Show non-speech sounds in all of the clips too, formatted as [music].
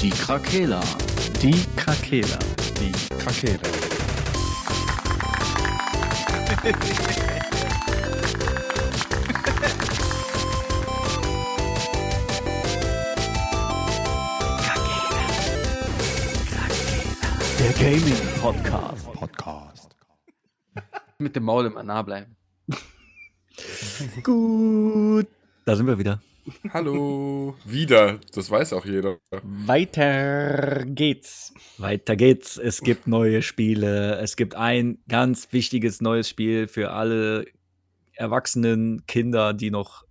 Die Krakela. Die Krakela. Die Krakela. Der Gaming Podcast. Podcast. Mit dem Maul immer nah bleiben. Gut. Da sind wir wieder. Hallo. [laughs] Wieder. Das weiß auch jeder. Weiter geht's. Weiter geht's. Es gibt neue Spiele. Es gibt ein ganz wichtiges neues Spiel für alle erwachsenen Kinder, die noch,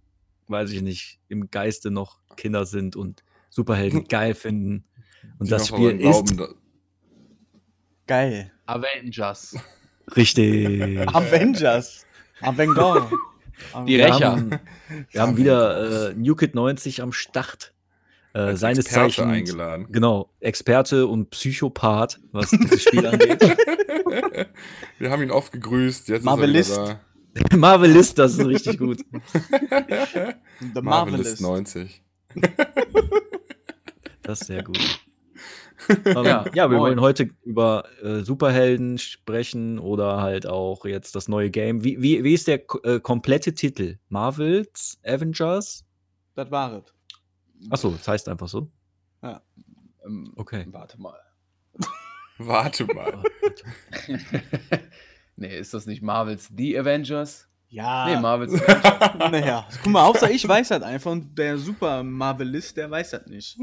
weiß ich nicht, im Geiste noch Kinder sind und Superhelden [laughs] geil finden. Und Die das Spiel glauben, ist da- Geil. Avengers. richtig. [laughs] Avengers. Avenger. Die Wir Rächer. haben, wir haben wieder äh, New Kid 90 am Start. Äh, seines Experte Zeichens eingeladen. Genau, Experte und Psychopath, was [laughs] dieses Spiel angeht. [laughs] Wir haben ihn oft gegrüßt. Jetzt Marvelist. ist er wieder [laughs] Marvelist, das ist richtig gut. The da. Marvelist Marvelist. 90. Das ist sehr gut. [laughs] Ähm, ja, Ja, wir moin. wollen heute über äh, Superhelden sprechen oder halt auch jetzt das neue Game. Wie, wie, wie ist der äh, komplette Titel? Marvels, Avengers? Das war es. Achso, das heißt einfach so. Ähm, Okay. Warte mal. Warte mal. [laughs] nee, ist das nicht Marvels The Avengers? Ja. Nee, Marvels [laughs] Avengers. Naja, guck mal, Hauptsache ich weiß das einfach und der Super Marvelist, der weiß das nicht.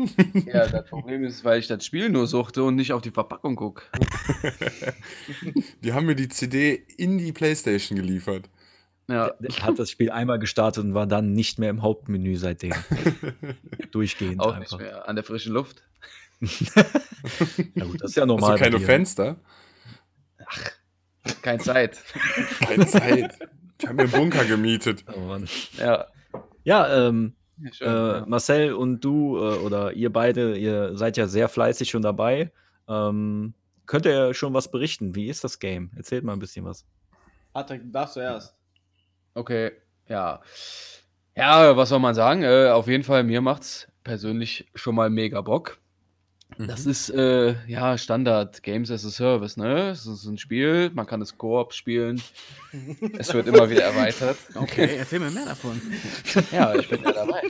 ja, das Problem ist, weil ich das Spiel nur suchte und nicht auf die Verpackung gucke. Die haben mir die CD in die Playstation geliefert. Ja, Der hat das Spiel einmal gestartet und war dann nicht mehr im Hauptmenü seitdem. [laughs] Durchgehend auch einfach. nicht mehr. An der frischen Luft. [laughs] Ja gut, das ist ja Hast normal. du keine. Fenster? Keine Zeit. Keine Zeit. Ich habe mir einen Bunker gemietet. [laughs] Oh Mann. Ja. Ja, ähm, ja, schön, Äh, ja. Marcel und du äh, oder ihr beide, ihr seid ja sehr fleißig schon dabei. Ähm, könnt ihr schon was berichten? Wie ist das Game? Erzählt mal ein bisschen was. Patrick, darfst du erst. Okay, ja. Ja, was soll man sagen? Äh, auf jeden Fall, mir macht's persönlich schon mal mega Bock. Das ist äh, ja Standard Games as a Service, ne? Es ist ein Spiel, man kann es Koop spielen. es wird immer wieder erweitert. [laughs] Okay, erzähl mir mehr davon. [laughs] Ja, ich bin ja dabei.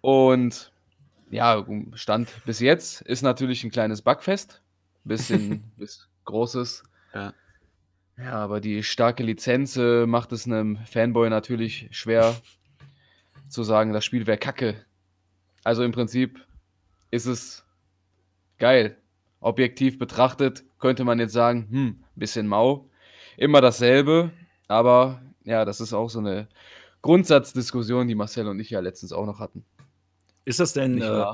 Und ja, Stand bis jetzt ist natürlich ein kleines Bugfest. Bisschen [laughs] bis großes. Ja. Ja, aber die starke Lizenz äh, macht es einem Fanboy natürlich schwer zu sagen, das Spiel wäre kacke. Also im Prinzip ist es geil. Objektiv betrachtet könnte man jetzt sagen, hm, bisschen mau. Immer dasselbe, aber ja, das ist auch so eine Grundsatzdiskussion, die Marcel und ich ja letztens auch noch hatten. Ist das denn, äh,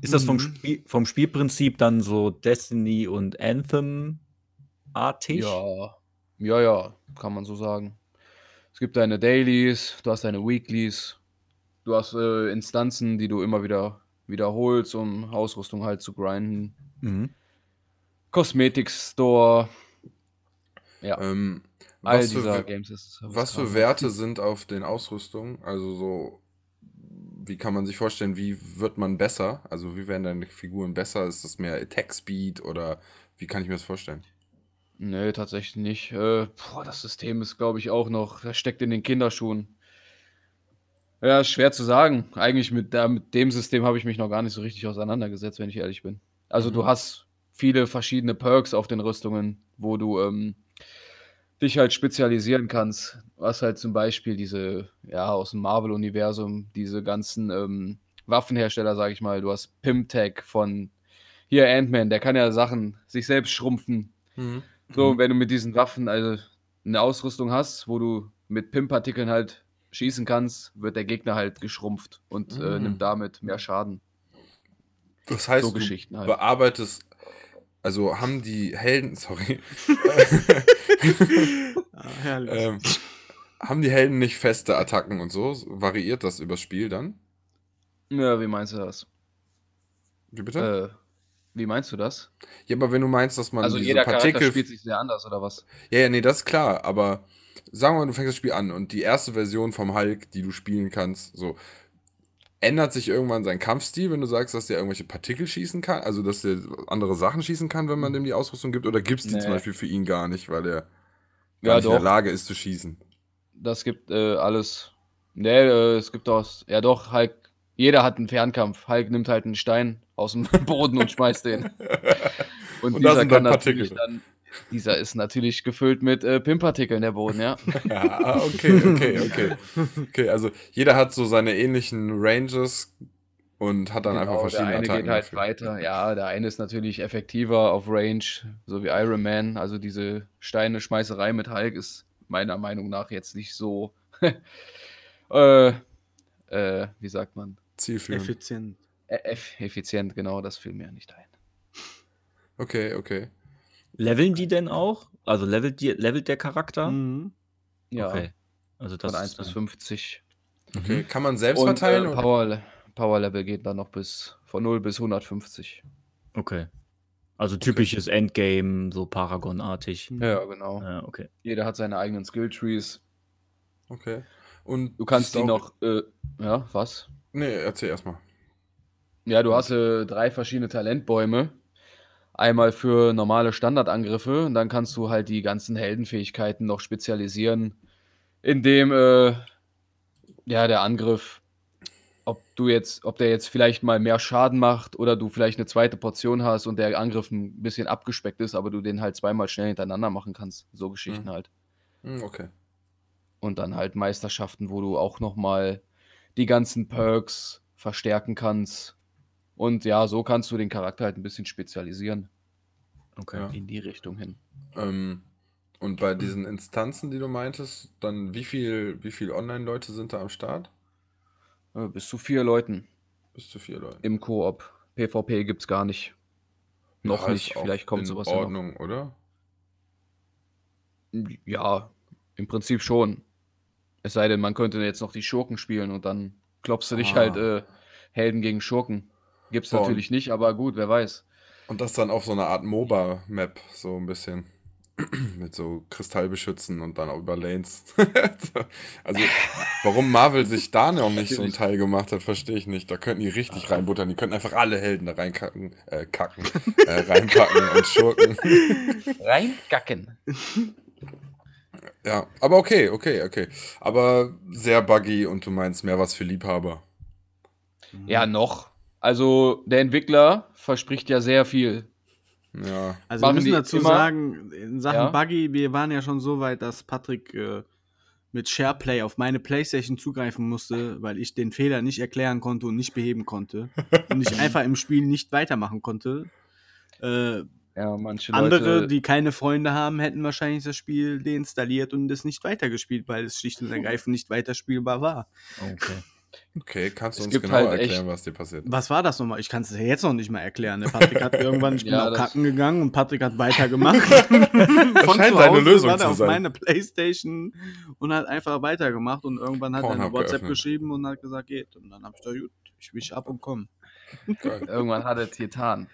ist das vom, Mhm. Spiel, vom Spielprinzip dann so Destiny und Anthem-artig? Ja, ja, ja, kann man so sagen. Es gibt deine Dailies, du hast deine Weeklies, du hast äh, Instanzen, die du immer wieder wiederholst, um Ausrüstung halt zu grinden. Mhm. Kosmetik-Store, ja, Ähm, all was, dieser für, Games ist. was für Werte sind auf den Ausrüstungen? Also so, wie kann man sich vorstellen, wie wird man besser? Also wie werden deine Figuren besser? Ist das mehr Attack Speed oder wie kann ich mir das vorstellen? Nee, tatsächlich nicht. Äh, boah, das System ist, glaube ich, auch noch, das steckt in den Kinderschuhen. Ja, schwer zu sagen. Eigentlich mit, der, mit dem System habe ich mich noch gar nicht so richtig auseinandergesetzt, wenn ich ehrlich bin. Also du Mhm. hast viele verschiedene Perks auf den Rüstungen, wo du ähm, dich halt spezialisieren kannst. Du hast halt zum Beispiel diese, ja, aus dem Marvel-Universum, diese ganzen ähm, Waffenhersteller, sage ich mal. Du hast Pimtech von hier Ant-Man, der kann ja Sachen sich selbst schrumpfen. So, wenn du mit diesen Waffen also eine Ausrüstung hast, wo du mit PIM-Partikeln halt schießen kannst, wird der Gegner halt geschrumpft und äh, Mhm. nimmt damit mehr Schaden. Das heißt, So du Geschichten halt. bearbeitest, also haben die Helden, [laughs] sorry, Ah, herrlich. ähm, haben die Helden nicht feste Attacken und so? Variiert das übers Spiel dann? Ja, wie meinst du das? Wie bitte? Äh, wie meinst du das? ja, aber wenn du meinst, dass man Also diese jeder Charakter Partikel spielt sich sehr anders, oder was? Ja, ja, nee, das ist klar, aber sagen wir mal, du fängst das Spiel an und die erste Version vom Hulk, die du spielen kannst, so, ändert sich irgendwann sein Kampfstil, wenn du sagst, dass der irgendwelche Partikel schießen kann? Also, dass der andere Sachen schießen kann, wenn man dem die Ausrüstung gibt? Oder gibt es die zum. Beispiel für ihn gar nicht, weil er gar Ja, nicht in der doch. Lage ist zu schießen? Das gibt äh, alles. Nee, äh, es gibt auch. Ja, doch, Hulk. Jeder hat einen Fernkampf. Hulk nimmt halt einen Stein aus dem [laughs] Boden und schmeißt den. [laughs] Und, Und dieser sind kann dann natürlich Partikel. dann. Dieser ist natürlich gefüllt mit äh, Pimpartikeln, der Boden, ja. [laughs] Ja, ah, okay, okay, okay. Okay, also jeder hat so seine ähnlichen Ranges und hat dann einfach Genau, der verschiedene eine Attacken. geht halt dafür. weiter. Ja, der eine ist natürlich effektiver auf Range, so wie Iron Man. Also diese Steine-Schmeißerei mit Hulk ist meiner Meinung nach jetzt nicht so. [laughs] äh, äh, wie sagt man? Zielführend. Effizient. E- eff- effizient, genau, das fiel mir nicht ein. Okay, okay. Leveln die denn auch? Also levelt, die, levelt der Charakter? Mhm. Ja, Okay. Also das von 1 ist bis dann- 50. Okay, kann man selbst Und verteilen? äh, oder? Power, Power Level geht dann noch bis von 0 bis 150. Okay. Also typisches Endgame, so Paragon-artig. Mhm. Ja, genau. Ja, okay. Jeder hat seine eigenen Skill-Trees. Okay. Und Du kannst die noch, äh, ja, was? Nee, erzähl erstmal. Ja, du hast äh, drei verschiedene Talentbäume. Einmal für normale Standardangriffe und dann kannst du halt die ganzen Heldenfähigkeiten noch spezialisieren, indem äh, ja der Angriff, ob du jetzt, ob der jetzt vielleicht mal mehr Schaden macht oder du vielleicht eine zweite Portion hast und der Angriff ein bisschen abgespeckt ist, aber du den halt zweimal schnell hintereinander machen kannst. So Geschichten Mhm. halt. Hm, okay. Und dann halt Meisterschaften, wo du auch nochmal die ganzen Perks verstärken kannst. Und ja, so kannst du den Charakter halt ein bisschen spezialisieren. Okay. Ja. In die Richtung hin. Ähm, und bei diesen Instanzen, die du meintest, dann wie viel, wie viel Online-Leute sind da am Start? Äh, bis zu vier Leuten Bis zu vier Leute. im Koop. PvP gibt's gar nicht. Noch Ja, nicht. Vielleicht kommt in sowas ja noch. Ordnung, oder? Ja, im Prinzip schon. Es sei denn, man könnte jetzt noch die Schurken spielen und dann klopfst du dich Ah. halt äh, Helden gegen Schurken. Gibt's Boah, und- natürlich nicht, aber gut, wer weiß. Und das dann auf so einer Art MOBA-Map, so ein bisschen. [clears throat] Mit so Kristallbeschützen und dann auch über Lanes. [laughs] also, warum Marvel sich da noch nicht so einen Natürlich. Teil gemacht hat, verstehe ich nicht. Da könnten die richtig reinbuttern. Die könnten einfach alle Helden da reinkacken, äh, kacken, [laughs] äh, reinpacken und schurken. [laughs] Reingacken. Ja, aber okay, okay, okay. Aber sehr buggy und du meinst mehr was für Liebhaber. Ja, noch. Also, der Entwickler verspricht ja sehr viel. Ja. Also wir Machen müssen die dazu immer- sagen, in Sachen Ja? Buggy, wir waren ja schon so weit, dass Patrick äh, mit SharePlay auf meine Playstation zugreifen musste, weil ich den Fehler nicht erklären konnte und nicht beheben konnte. und ich [laughs] einfach im Spiel nicht weitermachen konnte. Äh, Ja, manche andere, Leute. die keine Freunde haben, hätten wahrscheinlich das Spiel deinstalliert und es nicht weitergespielt, weil es schlicht und ergreifend nicht weiterspielbar war. Okay. Okay, kannst du Es uns genau halt erklären, echt- was dir passiert? Was war das nochmal? Ich kann es ja jetzt noch nicht mal erklären. Der Patrick hat [laughs] irgendwann, ich bin Ja, auch das- kacken gegangen und Patrick hat weitergemacht. [laughs] Von scheint Hause Lösung war zu auf sein. meine Playstation und hat einfach weitergemacht und irgendwann hat er eine WhatsApp geöffnet. geschrieben und hat gesagt, geht. Und dann hab ich gesagt, gut, ich wisch ab und komm. Geil. Irgendwann hat er es getan.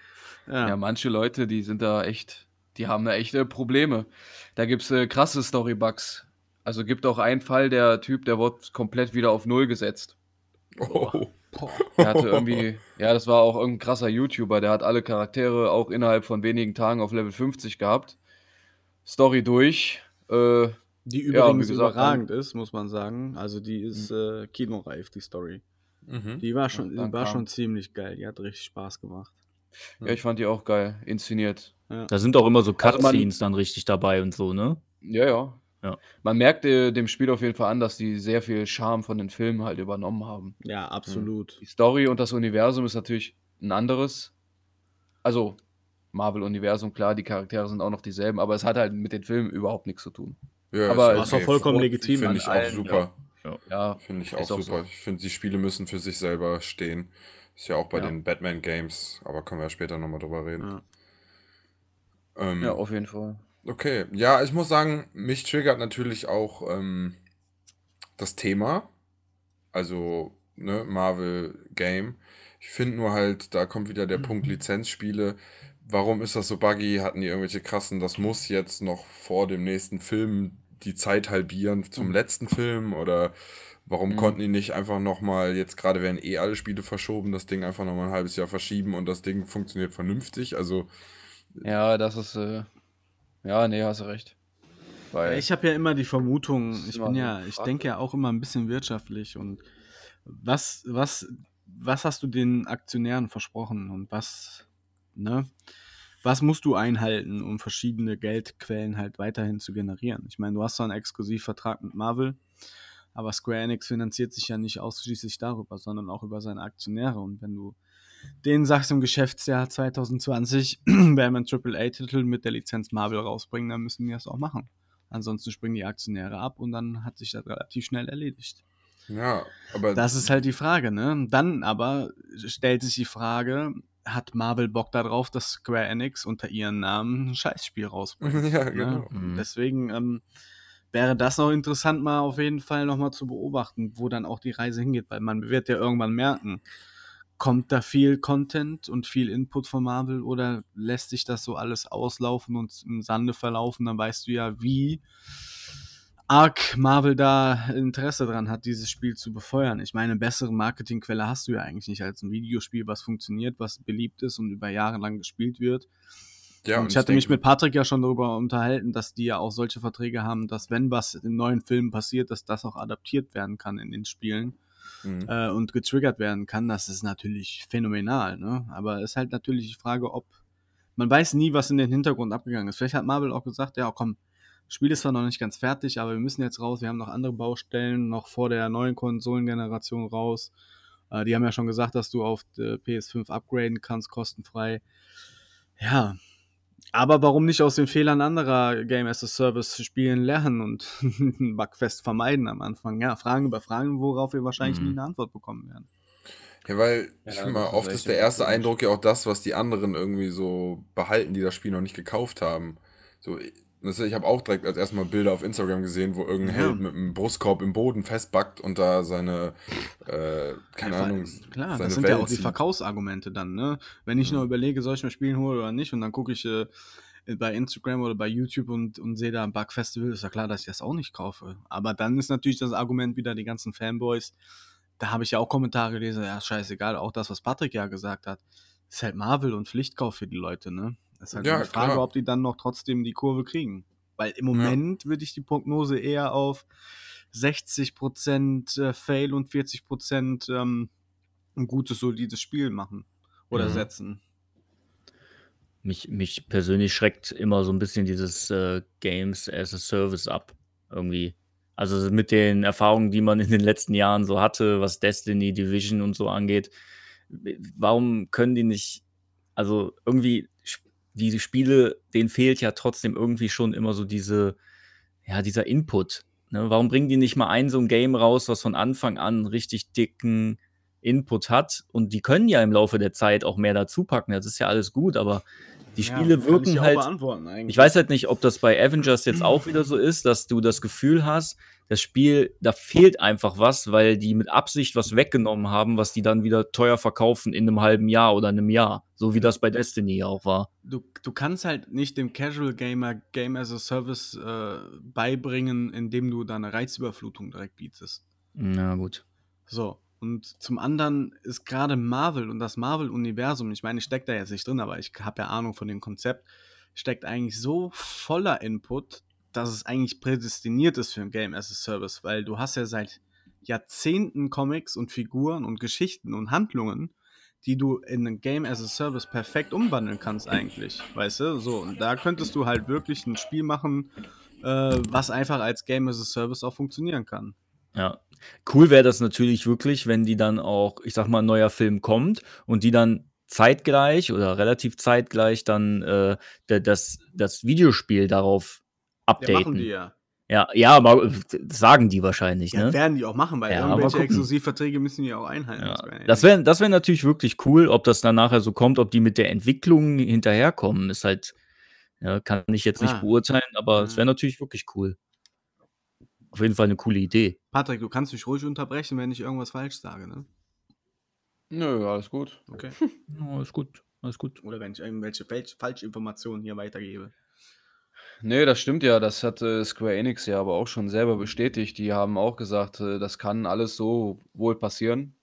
Ja. Ja, manche Leute, die sind da echt, die haben da echte Probleme. Da gibt es äh, krasse Storybugs. Also gibt auch einen Fall, der Typ, der wurde komplett wieder auf Null gesetzt. Oh. Der hatte irgendwie, ja, das war auch irgendein krasser YouTuber, der hat alle Charaktere auch innerhalb von wenigen Tagen auf Level 50 gehabt. Story durch. Äh, Die Ja, übrigens wie gesagt, überragend ist, muss man sagen. Also die ist äh, kinoreif, die Story. Mhm. Die war schon, Ja, war schon ziemlich geil. Die hat richtig Spaß gemacht. ja, ich fand die auch geil, inszeniert. Da sind auch immer so Also man- Cutscenes dann richtig dabei und so, ne? Ja, ja. Ja. Man merkt äh, dem Spiel auf jeden Fall an, dass die sehr viel Charme von den Filmen halt übernommen haben. Ja, absolut. Die Story und das Universum ist natürlich ein anderes. Also, Marvel-Universum, klar, die Charaktere sind auch noch dieselben, aber es hat halt mit den Filmen überhaupt nichts zu tun. Ja, Aber ist Was auch vollkommen legitim Finde ich auch allen, super. Ja, Finde ich auch super. so. Ich finde, die Spiele müssen für sich selber stehen. Ist ja auch bei Ja. den Batman-Games, aber können wir ja später nochmal drüber reden. Ja. Ähm, ja, auf jeden Fall. Okay, ja, ich muss sagen, mich triggert natürlich auch ähm, das Thema. Also, ne, Marvel Game. Ich finde nur halt, da kommt wieder der Punkt Lizenzspiele. Warum ist das so buggy? Hatten die irgendwelche krassen, das muss jetzt noch vor dem nächsten Film die Zeit halbieren zum letzten Film? Oder Warum Mhm. konnten die nicht einfach nochmal, jetzt gerade werden eh alle Spiele verschoben, das Ding einfach nochmal ein halbes Jahr verschieben und das Ding funktioniert vernünftig? Also, Ja, das ist, äh, ja, nee, hast du recht. Weil, Ich habe ja immer die Vermutung, ich bin ja, ich denke ja auch immer ein bisschen wirtschaftlich und was, was, was hast du den Aktionären versprochen und was, ne? Was musst du einhalten, um verschiedene Geldquellen halt weiterhin zu generieren? Ich meine, du hast zwar einen Exklusivvertrag mit Marvel, aber Square Enix finanziert sich ja nicht ausschließlich darüber, sondern auch über seine Aktionäre. Und wenn du denen sagst, im Geschäftsjahr 2020 [clears throat] werden wir einen AAA-Titel mit der Lizenz Marvel rausbringen, dann müssen die das auch machen. Ansonsten springen die Aktionäre ab und dann hat sich das relativ schnell erledigt. ja, aber Das ist halt die Frage, ne? Dann aber stellt sich die Frage, hat Marvel Bock darauf, dass Square Enix unter ihren Namen ein Scheißspiel rausbringt? [laughs] ja, ne? genau. Mhm. Deswegen ähm, wäre das noch interessant, mal auf jeden Fall nochmal zu beobachten, wo dann auch die Reise hingeht, weil man wird ja irgendwann merken, kommt da viel Content und viel Input von Marvel oder lässt sich das so alles auslaufen und im Sande verlaufen, dann weißt du ja, wie arg Marvel da Interesse dran hat, dieses Spiel zu befeuern. Ich meine, eine bessere Marketingquelle hast du ja eigentlich nicht als ein Videospiel, was funktioniert, was beliebt ist und über Jahre lang gespielt wird. Ja, und ich hatte mich denke- mit Patrick ja schon darüber unterhalten, dass die ja auch solche Verträge haben, dass wenn was in neuen Filmen passiert, dass das auch adaptiert werden kann in den Spielen Mhm. äh, und getriggert werden kann. Das ist natürlich phänomenal, ne? Aber es ist halt natürlich die Frage, ob man weiß nie, was in den Hintergrund abgegangen ist. Vielleicht hat Marvel auch gesagt, ja komm, Spiel ist zwar noch nicht ganz fertig, aber wir müssen jetzt raus. Wir haben noch andere Baustellen noch vor der neuen Konsolengeneration raus. Äh, die haben ja schon gesagt, dass du auf der PS5 upgraden kannst, kostenfrei. Ja, aber warum nicht aus den Fehlern anderer Game as a Service Spielen lernen und einen [laughs] Bugfest vermeiden am Anfang? Ja, Fragen über Fragen, worauf wir wahrscheinlich Mhm. nie eine Antwort bekommen werden. Ja, weil ich Ja, finde mal, oft ist der erste. Eindruck ja auch das, was die anderen irgendwie so behalten, die das Spiel noch nicht gekauft haben. So, ich- habe auch direkt als erstmal Bilder auf Instagram gesehen, wo irgendein Ja. Held mit einem Brustkorb im Boden festbackt und da seine, äh, keine Ja, Ahnung, Klar, seine das sind Welt ja auch die. Verkaufsargumente dann, ne? Wenn ich Ja. nur überlege, soll ich mir Spielen holen oder nicht, und dann gucke ich äh, bei Instagram oder bei YouTube und, und sehe da ein Bug-Festival, ist ja klar, dass ich das auch nicht kaufe. Aber dann ist natürlich das Argument wieder die ganzen Fanboys. Da habe ich ja auch Kommentare gelesen, ja, scheißegal, auch das, was Patrick ja gesagt hat. Ist halt Marvel und Pflichtkauf für die Leute, ne? Das ist halt Ja, die Frage, klar. ob die dann noch trotzdem die Kurve kriegen. Weil im Moment würde ich die Prognose eher auf 60% äh, Fail und 40% ähm, ein gutes, solides Spiel machen oder Mhm. setzen. Mich, mich persönlich schreckt immer so ein bisschen dieses äh, Games as a Service ab. Irgendwie. Also mit den Erfahrungen, die man in den letzten Jahren so hatte, was Destiny, Division und so angeht. Warum können die nicht, also irgendwie, diese Spiele, denen fehlt ja trotzdem irgendwie schon immer so diese, ja, dieser Input. Ne? Warum bringen die nicht mal ein so ein Game raus, was von Anfang an richtig dicken Input hat? Und die können ja im Laufe der Zeit auch mehr dazu packen. Das ist ja alles gut, aber die Spiele ich wirken ja auch halt. beantworten eigentlich. Ich weiß halt nicht, ob das bei Avengers jetzt auch wieder so ist, dass du das Gefühl hast, das Spiel, da fehlt einfach was, weil die mit Absicht was weggenommen haben, was die dann wieder teuer verkaufen in einem halben Jahr oder einem Jahr. So wie das bei Destiny auch war. du, du kannst halt nicht dem Casual Gamer Game as a Service äh, beibringen, indem du da eine Reizüberflutung direkt bietest. Na gut. So. Und zum anderen ist gerade Marvel und das Marvel-Universum, ich meine, ich stecke da jetzt nicht drin, aber ich habe ja Ahnung von dem Konzept, steckt eigentlich so voller Input, dass es eigentlich prädestiniert ist für ein Game as a Service, weil du hast ja seit Jahrzehnten Comics und Figuren und Geschichten und Handlungen, die du in ein Game as a Service perfekt umwandeln kannst eigentlich, weißt du? So, und da könntest du halt wirklich ein Spiel machen, äh, was einfach als Game as a Service auch funktionieren kann. Ja. Cool wäre das natürlich wirklich, wenn die dann auch, ich sag mal, ein neuer Film kommt und die dann zeitgleich oder relativ zeitgleich dann äh, da- das, das Videospiel darauf Ja, updaten. machen die ja. Ja, ja, aber äh, sagen die wahrscheinlich, Ja, ne? werden die auch machen, weil Ja, irgendwelche. Exklusivverträge müssen die auch einhalten. Ja, das wäre das wär natürlich wirklich cool, ob das dann nachher so kommt, ob die mit der Entwicklung hinterherkommen, ist halt, ja, kann ich jetzt nicht Ah. beurteilen, aber es Mhm. wäre natürlich wirklich cool. Auf jeden Fall eine coole Idee. Patrick, du kannst mich ruhig unterbrechen, wenn ich irgendwas falsch sage, ne? Nö, alles gut. Okay. [laughs] Ja, ist gut, alles gut. Oder wenn ich irgendwelche Falsch Falschinformationen hier weitergebe. Ne, das stimmt ja. Das hat, äh, Square Enix ja aber auch schon selber bestätigt. Die haben auch gesagt, äh, das kann alles so wohl passieren,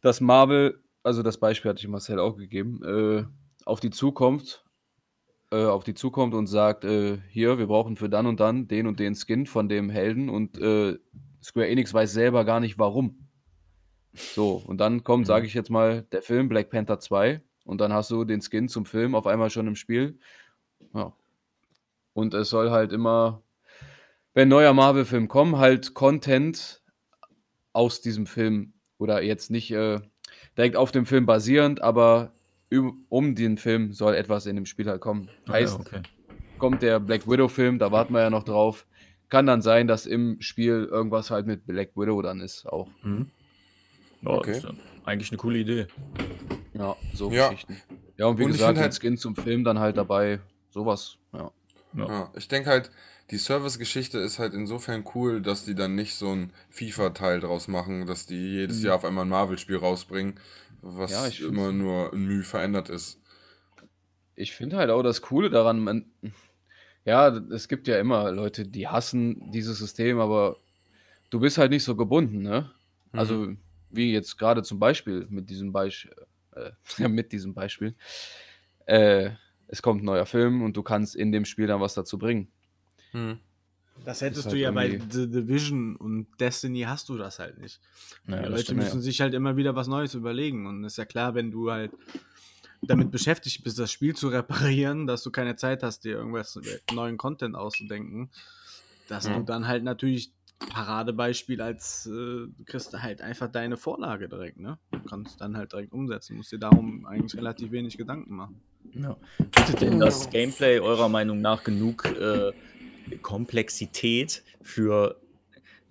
dass Marvel also das Beispiel hatte ich Marcel auch gegeben, äh, auf die zukommt äh, auf die zukommt und sagt, äh: „Hier, wir brauchen für dann und dann den und den Skin von dem Helden“ und, äh, Square Enix weiß selber gar nicht warum. So, und dann kommt, sage Mhm. ich jetzt mal, der Film Black Panther 2 und dann hast du den Skin zum Film auf einmal schon im Spiel. Ja. Und es soll halt immer, wenn neuer Marvel-Film kommt, halt Content aus diesem Film oder jetzt nicht, äh, direkt auf dem Film basierend, aber um den Film soll etwas in dem Spiel halt kommen. Ah Heißt, okay. kommt der Black Widow-Film, da warten wir ja noch drauf. Kann dann sein, dass im Spiel irgendwas halt mit Black Widow dann ist auch. Mhm. Ja, Okay. ist eigentlich 'ne coole Idee. Ja, so Ja. Geschichten. Ja, und wie Und gesagt, halt Skin zum Film dann halt dabei, so was, ja. Ja. Ja, ich denke halt, die Service-Geschichte ist halt insofern cool, dass die dann nicht so 'n FIFA-Teil draus machen, dass die jedes Mhm. Jahr auf einmal 'n Marvel-Spiel rausbringen, Ja, was ich immer nur 'n Müh verändert ist. Ich finde halt auch das Coole daran, man ja, es gibt ja immer Leute, die hassen dieses System, aber du bist halt nicht so gebunden, ne? Mhm. Also, wie jetzt grade zum Beispiel mit diesem Beisch äh, ja, [laughs] mit diesem Beispiel. Äh, es kommt 'n neuer Film und du kannst in dem Spiel dann was dazu bringen. Mhm. Das hättest du halt ja bei The Division und Destiny hast du das halt nicht. Ja, Die Leute stimmt. müssen sich halt immer wieder was Neues überlegen und ist ja klar, wenn du halt damit beschäftigt bist, das Spiel zu reparieren, dass du keine Zeit hast, dir irgendwas neuen Content auszudenken, dass Ja. du dann halt natürlich Paradebeispiel als, äh, du kriegst halt einfach deine Vorlage direkt, ne? Du kannst dann halt direkt umsetzen, musst dir darum eigentlich relativ wenig Gedanken machen. Ja. Bietet denn das Gameplay eurer Meinung nach genug, äh, Komplexität für,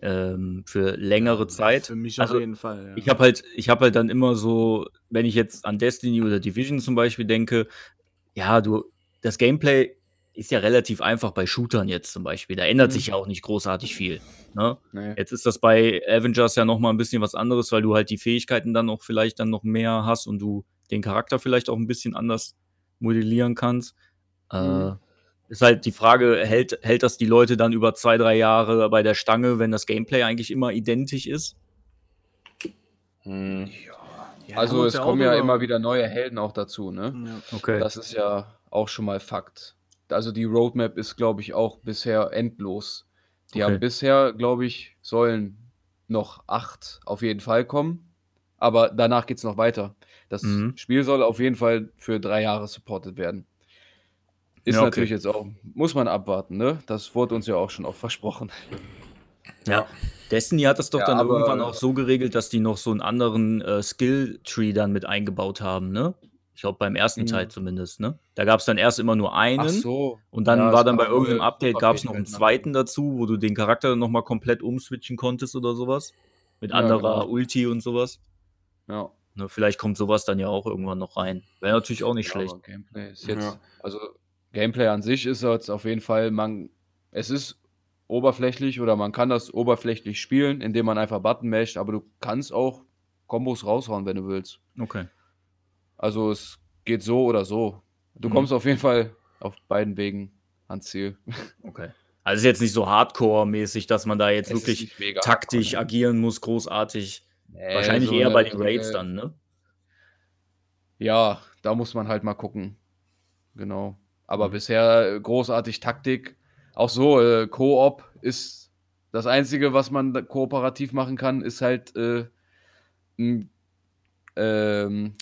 ähm, für längere Zeit? Für mich auf Also, jeden Fall, ja. ich habe halt ich habe halt dann immer so wenn ich jetzt an Destiny oder Division zum Beispiel denke, ja, du das Gameplay ist ja relativ einfach bei Shootern jetzt zum Beispiel. Da ändert sich Mhm. ja auch nicht großartig viel, ne? Ne. Jetzt ist das bei Avengers ja noch mal 'n bisschen was anderes, weil du halt die Fähigkeiten dann auch vielleicht dann noch mehr hast und du den Charakter vielleicht auch 'n bisschen anders modellieren kannst. Äh, Mhm. Ist halt die Frage, hält hält das die Leute dann über 2, 3 Jahre bei der Stange, wenn das Gameplay eigentlich immer identisch ist? Mhm. Ja, haben Also, es ja auch kommen ja immer wieder neue Helden auch dazu, ne? Ja. Okay. Das ist ja auch schon mal Fakt. Also, die Roadmap ist, glaube ich, auch bisher endlos. Die haben Okay. bisher, glaube ich sollen noch 8 auf jeden Fall kommen, aber danach geht's noch weiter. Das Mhm. Spiel soll auf jeden Fall für 3 Jahre supported werden. Ist Ja, okay. natürlich jetzt auch muss man abwarten, ne? Das wurde uns ja auch schon oft versprochen. Ja. Destiny hat das doch Ja, dann irgendwann aber auch so geregelt, dass die noch so 'n anderen, äh, Skill-Tree dann mit eingebaut haben, ne? Ich glaube, beim ersten Teil Mhm. zumindest, ne? Da gab's dann erst immer nur Ach einen so. und dann Ja, war es dann bei kamen irgend 'nem neue Update gab's noch 'n Superfähigkeiten dazu. 2. dazu, wo du den Charakter noch mal komplett umswitchen konntest oder so was. Mit Ja, anderer genau. Ulti und so was. Ja. Ne, vielleicht kommt so was dann ja auch irgendwann noch rein. Wäre natürlich auch nicht Ja, schlecht. aber Gameplay ist jetzt Ja. also, Gameplay an sich ist jetzt auf jeden Fall man es ist oberflächlich oder man kann das oberflächlich spielen, indem man einfach Button masht, aber du kannst auch Kombos raushauen, wenn du willst. Okay. Also, es geht so oder so. Du Mhm. kommst auf jeden Fall auf beiden Wegen ans Ziel. [laughs] Okay. Also, ist jetzt nicht so Hardcore-mäßig, dass man da jetzt Es wirklich taktisch ne? agieren muss, großartig. Ne, Wahrscheinlich so eher 'ne bei den Raids dann, ne? Ja, da muss man halt mal gucken. Genau. Aber Mhm. bisher, äh, großartig Taktik auch so, äh, Koop ist das Einzige, was man da kooperativ machen kann, ist halt, äh, 'n ähm,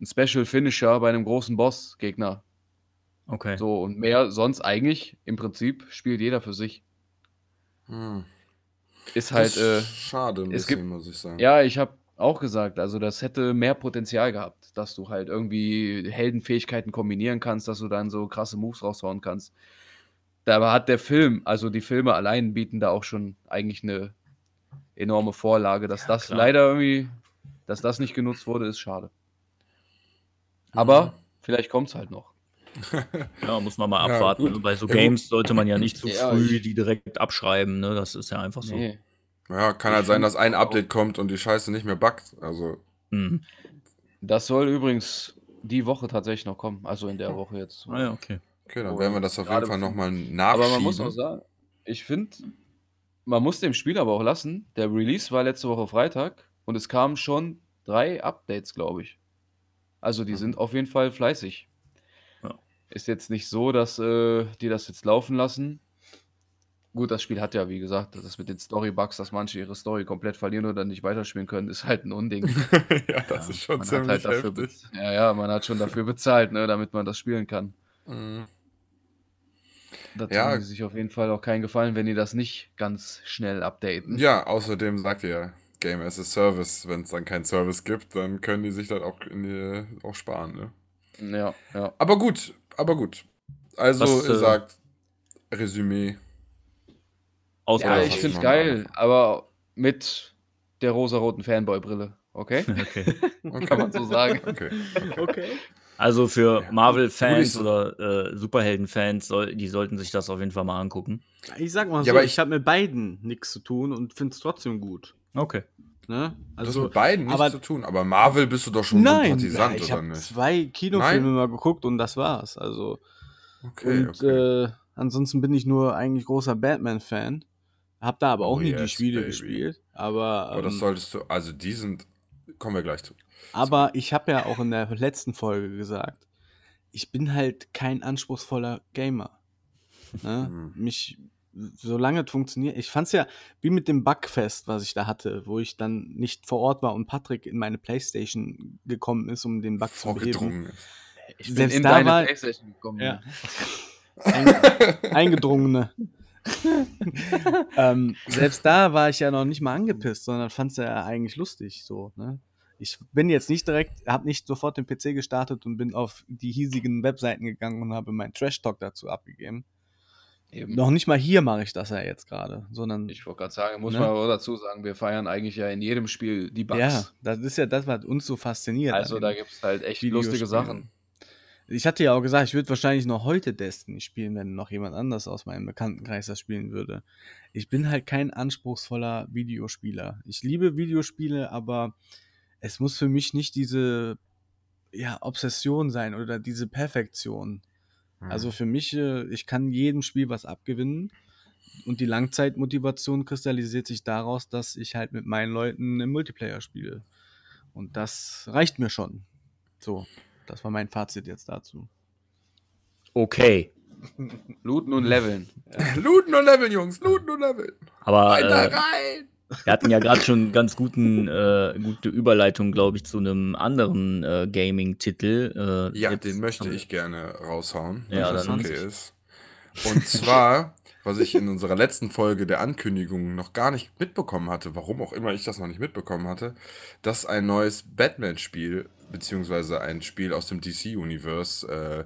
'n Special Finisher bei 'nem großen Bossgegner. Okay. So und mehr sonst eigentlich im Prinzip spielt jeder für sich. Hm. Ist Das halt, äh ist schade 'n es bisschen, gibt muss ich sagen. ja, ich habe auch gesagt, also, das hätte mehr Potenzial gehabt, dass du halt irgendwie Heldenfähigkeiten kombinieren kannst, dass du dann so krasse Moves raushauen kannst. Dabei hat der Film also, die Filme allein bieten da auch schon eigentlich 'ne enorme Vorlage. Dass Ja, das klar. leider irgendwie dass das nicht genutzt wurde, ist schade. Aber Mhm. vielleicht kommt's halt noch. [laughs] Ja, muss man mal Ja, abwarten, gut. ne? Bei so Ja. Games sollte man ja nicht zu Ja, früh die direkt abschreiben, ne? Das ist ja einfach so. Ne. Ja, kann Ich halt sein, dass ein auch Update kommt und die Scheiße nicht mehr buggt. Also Mhm. Das soll übrigens die Woche tatsächlich noch kommen, also, in der Woche jetzt. Ah ja, okay. Okay, dann werden wir das auf jeden Fall nochmal nachschieben. Aber man muss auch sagen, ich finde, man muss dem Spiel aber auch lassen. Der Release war letzte Woche Freitag und es kamen schon drei Updates, glaube ich. Also die Mhm. sind auf jeden Fall fleißig. Ja. Ist jetzt nicht so, dass äh, die das jetzt laufen lassen. Gut, das Spiel hat ja, wie gesagt, das mit den Story-Bugs, dass manche ihre Story komplett verlieren oder nicht weiterspielen können, ist halt ein Unding. [laughs] ja, das ist schon hat ziemlich halt dafür Ja, ja, man hat schon dafür bezahlt, ne, damit man das spielen kann. Mhm. Da Ja. tun die sich auf jeden Fall auch keinen Gefallen, wenn die das nicht ganz schnell updaten. Ja, außerdem sagt ihr Game as a Service. Wenn es dann keinen Service gibt, dann können die sich das auch, in die, auch sparen. Ne? Ja, ja. Aber gut, aber gut. Also, Was, ihr äh, sagt, Resümee. Aus Ja, ich find's noch geil, aber mit der rosaroten Fanboy-Brille, okay? [laughs] [laughs] Okay. Okay. Kann man so sagen. [laughs] Okay. Okay. Also für Ja. Marvel-Fans oder äh, Superhelden-Fans, soll, die sollten sich das auf jeden Fall mal angucken. Ich sag mal Ja, so, aber ich, ich- habe mit beiden nichts zu tun und finde es trotzdem gut. Okay. Ne? Das hat Also, mit beiden nichts aber- zu tun. Aber Marvel bist du doch schon nein, Sympathisant, ich oder habe nicht? zwei Kinofilme Nein? mal geguckt und das war's. Also Okay, und okay. Äh, ansonsten bin ich nur eigentlich großer Batman-Fan. Hab da aber auch Oh nie die yes, Spiele baby. gespielt. Aber, aber das ähm, solltest du, also die sind, kommen wir gleich zu. aber ich habe ja auch in der letzten Folge gesagt, ich bin halt kein anspruchsvoller Gamer. Ne? Mhm. Mich, solange es funktioniert. Ich fand's ja wie mit dem Bugfest, was ich da hatte, wo ich dann nicht vor Ort war und Patrick in meine Playstation gekommen ist, um den Bug zu beheben. Ich bin Selbst in da deine war- Playstation gekommen. Ja. Ein, eingedrungene. [laughs] [laughs] ähm, selbst da war ich ja noch nicht mal angepisst, sondern fand es ja eigentlich lustig so. Ne? Ich bin jetzt nicht direkt, habe nicht sofort den PC gestartet und bin auf die hiesigen Webseiten gegangen und habe meinen Trash Talk dazu abgegeben. Eben. Noch nicht mal hier mache ich das ja jetzt gerade, sondern Ich wollte gerade sagen, muss Ne? man auch dazu sagen, wir feiern eigentlich ja in jedem Spiel die Bugs. ja, das ist ja das, was uns so fasziniert. also da gibt es halt echt lustige Sachen. Ich hatte ja auch gesagt, ich würde wahrscheinlich noch heute Destiny spielen, wenn noch jemand anders aus meinem Bekanntenkreis das spielen würde. Ich bin halt kein anspruchsvoller Videospieler. Ich liebe Videospiele, aber es muss für mich nicht diese ja, Obsession sein oder diese Perfektion. Hm. Also für mich, äh, ich kann jedem Spiel was abgewinnen. Und die Langzeitmotivation kristallisiert sich daraus, dass ich halt mit meinen Leuten im Multiplayer spiele. Und das reicht mir schon. So, das war mein Fazit jetzt dazu. Okay. Looten und Leveln. [laughs] Looten und Leveln, Jungs, looten und Leveln. Aber äh, rein! wir hatten ja gerade schon ganz guten, äh, gute Überleitung, glaube ich, zu einem anderen äh, Gaming-Titel. Äh, Ja, jetzt den möchte ich gerne raushauen, Ja, wenn das dann- okay ist. Und zwar, was ich in unserer letzten Folge der Ankündigung noch gar nicht mitbekommen hatte, warum auch immer ich das noch nicht mitbekommen hatte, dass ein neues Batman-Spiel, beziehungsweise ein Spiel aus dem DC-Universe, äh,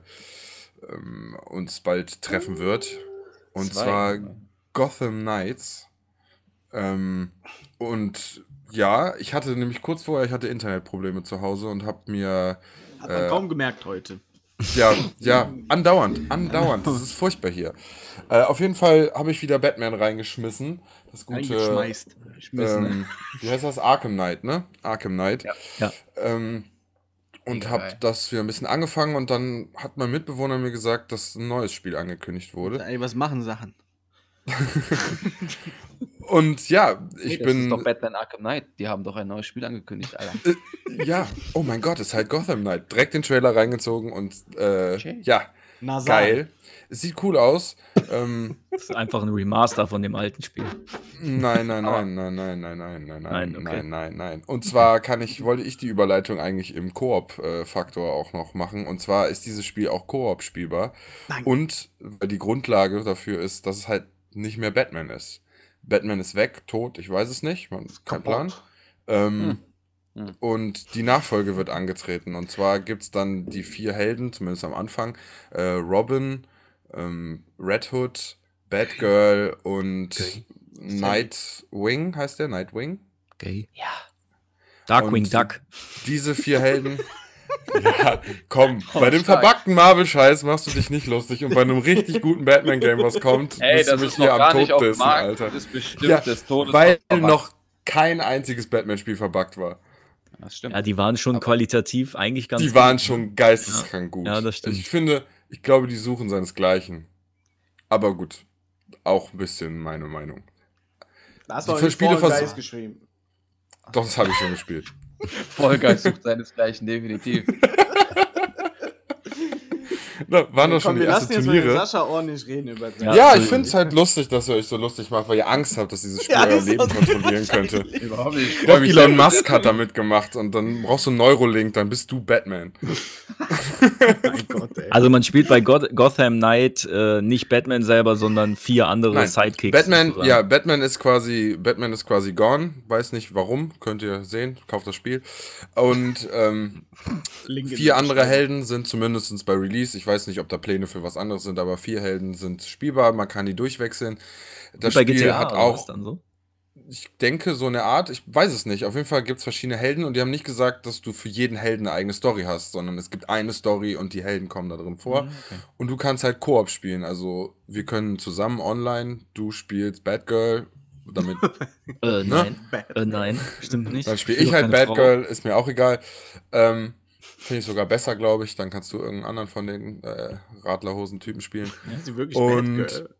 ähm, uns bald treffen wird. Und Zwei. zwar Gotham Knights. Ähm, und ja, ich hatte nämlich kurz vorher, ich hatte Internetprobleme zu Hause und habe mir Hat man Äh, kaum gemerkt heute. ja, ja, andauernd, andauernd. Das ist furchtbar hier. Äh, auf jeden Fall habe ich wieder Batman reingeschmissen. Das gute. Eingeschmeißt. Ähm, wie heißt das? Arkham Knight, ne? Arkham Knight. Ja. Ja. Ähm, und habe geil. das wieder ein bisschen angefangen und dann hat mein Mitbewohner mir gesagt, dass ein neues Spiel angekündigt wurde. Ey, was machen Sachen? [laughs] Und ja, ich Nee, das bin. ist doch Batman Arkham Knight. Die haben doch ein neues Spiel angekündigt, Alter. ja, oh mein Gott, es ist halt Gotham Knight. Direkt den Trailer reingezogen und äh, ja, Nasal. geil. Es sieht cool aus. ähm, [laughs] Das ist einfach ein Remaster von dem alten Spiel. Nein, nein, nein, nein, nein, nein, nein, nein, nein, Nein, okay. nein, nein, nein. Und zwar kann ich, wollte ich die Überleitung eigentlich im Koop-Faktor auch noch machen. Und zwar ist dieses Spiel auch Koop spielbar. Nein. Und weil die Grundlage dafür ist, dass es halt nicht mehr Batman ist. Batman ist weg, tot, ich weiß es nicht, man, kein Plan. Ähm, Hm. Hm. Und die Nachfolge wird angetreten. Und zwar gibt es dann die vier Helden, zumindest am Anfang: äh, Robin, ähm, Red Hood, Batgirl und Okay. Nightwing heißt der? Nightwing? Okay. Ja. Darkwing Und- Duck. Diese vier [laughs] Helden. ja, komm, Oh, bei dem stark. verbackten Marvel-Scheiß machst du dich nicht lustig und bei einem richtig guten Batman-Game, was kommt, Ey, bist du das mich ist hier noch am gar nicht Tod auf dem dissen, Markt. Alter. Das ist bestimmt Ja, des Todes. Weil verpackt. noch kein einziges Batman-Spiel verbuggt war. Das stimmt. Ja, die waren schon Aber- qualitativ eigentlich ganz Die gut. waren schon geisteskrank gut. Ja, das stimmt. Ich finde, Ich glaube, die suchen seinesgleichen. Aber gut, auch ein bisschen meine Meinung. Da hast du für Spiele Fall geschrieben. Doch, das habe ich schon gespielt. [laughs] Vollgeist sucht seinesgleichen, definitiv. [laughs] Da waren doch schon die wir ersten Turniere. Sascha ordentlich reden über Ja, Ja, also- ich finde es halt lustig, dass ihr euch so lustig macht, weil ihr Angst habt, dass dieses Spiel Ja, euer Leben doch kontrollieren könnte. [laughs] Überhaupt nicht. Mich Elon. Musk hat da [laughs] mitgemacht und dann brauchst du einen Neurolink, dann bist du Batman. Mein [laughs] Gott, ey. Also man spielt bei God Gotham Knight äh, nicht Batman selber, sondern vier andere Nein, Sidekicks. Batman, sozusagen. ja, Batman ist quasi, Batman ist quasi gone. Weiß nicht warum, könnt ihr sehen, kauft das Spiel. Und ähm, vier der andere. Helden sind zumindest bei Release. Ich weiß nicht, ob da Pläne für was anderes sind, aber vier Helden sind spielbar. Man kann die durchwechseln. Das Spiel GTA hat auch, so. ich denke, so eine Art, ich weiß es nicht. Auf jeden Fall gibt es verschiedene Helden und die haben nicht gesagt, dass du für jeden Helden eine eigene Story hast, sondern es gibt eine Story und die Helden kommen da drin vor. Und du kannst halt Koop spielen. Also wir können zusammen online, du spielst Batgirl, damit [laughs] Äh, nein. Bad. Äh, nein, stimmt nicht. Dann spiele spiel ich doch halt Frau. Batgirl, ist mir auch egal. Ähm, Finde ich sogar besser, glaube ich. Dann kannst du irgendeinen anderen von den äh, Radlerhosen-Typen spielen. Ja, sie wirklich Und- Batgirl.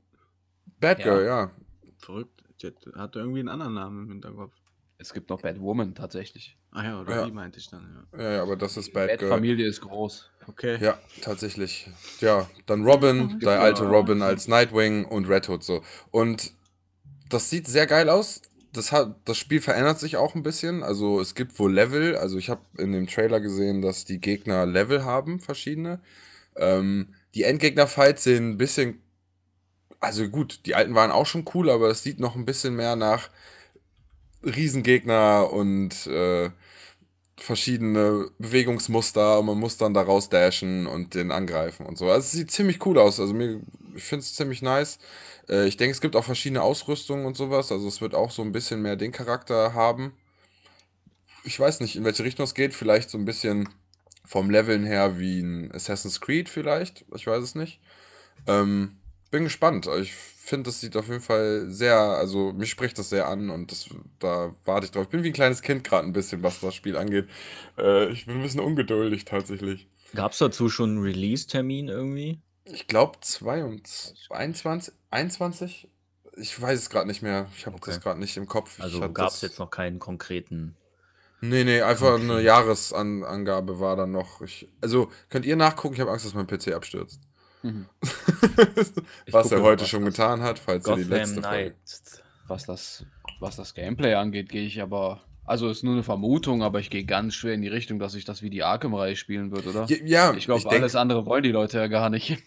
Batgirl, ja. Verrückt. Die hat- irgendwie einen anderen Namen im Hinterkopf. Es gibt noch Batwoman tatsächlich. Ah ja, oder Ja. die meinte ich dann, ja. Ja, ja, aber das ist Die Batgirl. Bat-Familie ist groß. Okay. Ja, tatsächlich. Ja, dann Robin, der Ja. alte Robin als Nightwing und Red Hood so. Und das sieht sehr geil aus. Das, hat, das Spiel verändert sich auch ein bisschen. Also es gibt wohl Level. Also ich habe in dem Trailer gesehen, dass die Gegner Level haben, verschiedene. Ähm, die Endgegner-Fights sehen ein bisschen. Also gut, die alten waren auch schon cool, aber es sieht noch ein bisschen mehr nach Riesengegner und äh, verschiedene Bewegungsmuster und man muss dann da raus dashen und den angreifen und so. Also es sieht ziemlich cool aus. Also mir, ich finde es ziemlich nice. Äh, ich denke, es gibt auch verschiedene Ausrüstungen und sowas. Also es wird auch so ein bisschen mehr den Charakter haben. Ich weiß nicht, in welche Richtung es geht. Vielleicht so ein bisschen vom Leveln her wie ein Assassin's Creed vielleicht. Ich weiß es nicht. Ähm, bin gespannt. Ich finde, das sieht auf jeden Fall sehr, also mich spricht das sehr an und das, da warte ich drauf. Ich bin wie ein kleines Kind gerade ein bisschen, was das Spiel angeht. Äh, ich bin ein bisschen ungeduldig tatsächlich. Gab es dazu schon einen Release-Termin irgendwie? Ich glaube 21, 21? Ich weiß es gerade nicht mehr. Ich habe Okay. das gerade nicht im Kopf. Also gab es jetzt noch keinen konkreten. Nee, nee, einfach Okay. eine Jahresangabe war dann noch. Ich, also könnt ihr nachgucken, ich habe Angst, dass mein PC abstürzt. Mhm. [laughs] Was er heute was schon getan hat, falls ihr die Gotham letzte Folge. Was das, was das Gameplay angeht, gehe ich aber. Also ist nur eine Vermutung, aber ich gehe ganz schwer in die Richtung, dass ich das wie die Arkham-Reihe spielen wird, oder? Ja, ja ich glaube, denk- alles andere wollen die Leute ja gar nicht.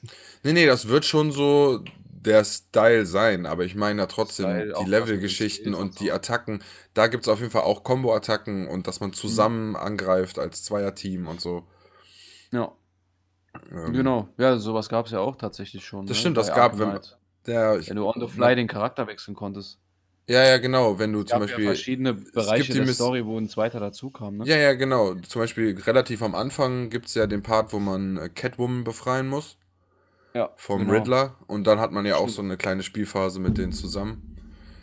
Nee, nee, das wird schon so der Style sein, aber ich meine ja trotzdem Style, die Levelgeschichten und die. Attacken. Da gibt es auf jeden Fall auch Combo-Attacken und dass man Mhm. zusammen angreift als Zweierteam und so. Ja, Ähm, genau. Ja, sowas gab es ja auch tatsächlich schon. Das ne, stimmt, bei das gab, Arkham wenn-. Der, ich, Wenn du on the fly den Charakter wechseln konntest. Ja, ja, genau, wenn du zum Beispiel. ja verschiedene Bereiche der Miss- Story, wo ein zweiter dazu kam, ne? Ja, ja, genau. Zum Beispiel relativ am Anfang gibt es ja den Part, wo man äh, Catwoman befreien muss Ja, vom genau. Riddler. Und dann hat man ja auch so eine kleine Spielphase mit denen zusammen.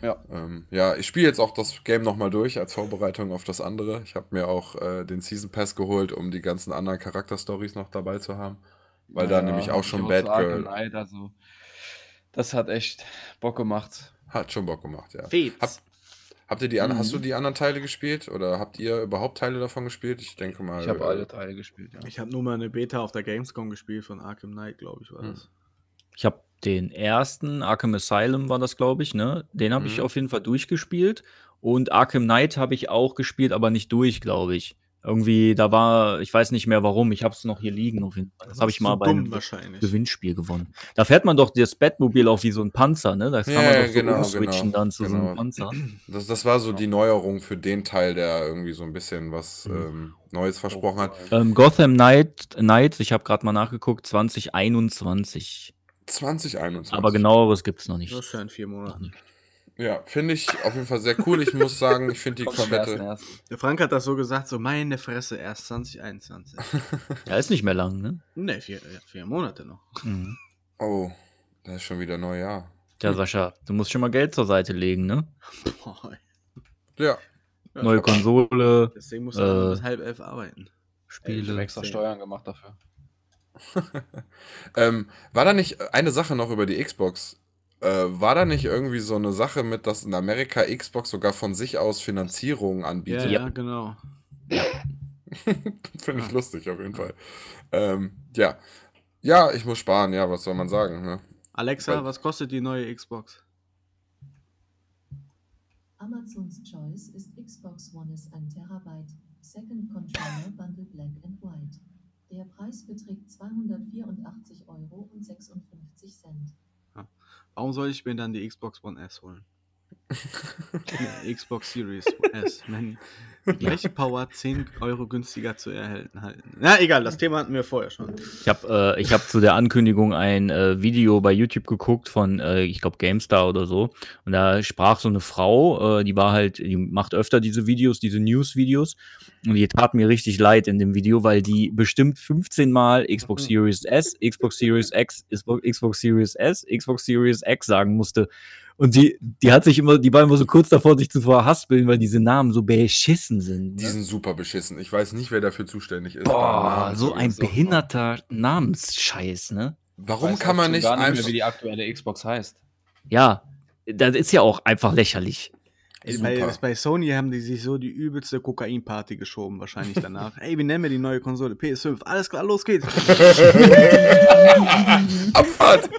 Ja. Ähm, ja, ich spiele jetzt auch das Game nochmal durch als Vorbereitung auf das andere. Ich habe mir auch äh, den Season Pass geholt, um die ganzen anderen Charakterstories noch dabei zu haben. Weil da Ja, nämlich hab auch schon Arkham Batgirl Knight, also, das hat echt Bock gemacht. Hat schon Bock gemacht, ja. Fetz. Hab, habt ihr die an, Mhm. Hast du die anderen Teile gespielt? Oder habt ihr überhaupt Teile davon gespielt? Ich denke mal. Ich habe äh, alle Teile gespielt, ja. Ich habe nur mal eine Beta auf der Gamescom gespielt von Arkham Knight, glaube ich, war Hm. das. Ich habe den ersten, Arkham Asylum war das, glaube ich, ne? Den habe ich Mhm. auf jeden Fall durchgespielt. Und Arkham Knight habe ich auch gespielt, aber nicht durch, glaube ich. Irgendwie, da war, ich weiß nicht mehr warum, ich habe es noch hier liegen. Auf jeden Fall. Das habe ich mal bei dumm einem wahrscheinlich. Gewinnspiel gewonnen. Da fährt man doch das Batmobil auch wie so ein Panzer, ne? Das kann Ja, man doch so genau, umswitchen genau, dann zu so genau. einem Panzer. Das, das war so Ja. die Neuerung für den Teil, der irgendwie so ein bisschen was Mhm. ähm, Neues versprochen hat. Ähm, Gotham Knight, Knights, ich habe gerade mal nachgeguckt, 2021. 2021. Aber genaueres gibt es noch nicht. Das ist ja in vier Monaten. Ja, finde ich auf jeden Fall sehr cool. Ich muss sagen, ich finde die komplette. 1.1.. Der Frank hat das so gesagt, so meine Fresse, erst 2021. [laughs] Ja, ist nicht mehr lang, ne? ne, vier, vier Monate noch. Mhm. Oh, da ist schon wieder Neujahr. Ja, Sascha, du musst schon mal Geld zur Seite legen, ne? Boah, Ja, Neue Konsole, Deswegen muss er Äh, bis halb elf arbeiten. Ich habe Spiele. extra Steuern gemacht dafür. [laughs] ähm, war da nicht eine Sache noch über die Xbox? Äh, war da nicht irgendwie so eine Sache mit, dass in Amerika Xbox sogar von sich aus Finanzierungen Ja, anbietet? ja, genau. [laughs] Finde ich lustig auf jeden Fall. Ähm, ja. Ja, ich muss sparen, ja, was soll man sagen, ne? Alexa, Weil- was kostet die neue Xbox? Amazons Choice ist Xbox One ist 1 Terabyte, Second Controller Bundle Black and White. Der Preis beträgt 284 Euro und 56 Cent. Warum soll ich mir dann die Xbox One S holen? [laughs] Nee, Xbox Series S. Wenn [laughs] die gleiche Power 10 Euro günstiger zu erhalten halten. Na egal, das Thema hatten wir vorher schon. Ich habe äh, ich hab zu der Ankündigung ein äh, Video bei YouTube geguckt von, äh, ich glaube, GameStar oder so. Und da sprach so eine Frau, äh, die war halt, die macht öfter diese Videos, diese News-Videos. Und die tat mir richtig leid in dem Video, weil die bestimmt 15 Mal Xbox Series S, Xbox Series X, Xbox Xbox Series S, Xbox Series X sagen musste. Und die, die hat sich immer, die war immer so kurz davor, sich zu verhaspeln, weil diese Namen so beschissen sind. Die Ne? sind super beschissen. Ich weiß nicht, wer dafür zuständig ist. Boah, so zu ein behinderter Namensscheiß, ne? Warum Weiß kann man nicht gar nicht mehr, einfach. wie die aktuelle Xbox heißt. Ja, das ist ja auch einfach lächerlich. Ey, bei, bei Sony haben die sich so die übelste Kokain-Party geschoben, wahrscheinlich danach. Ey, wie nennen wir die neue Konsole? PS5. Alles klar, los geht's. [laughs] Abfahrt!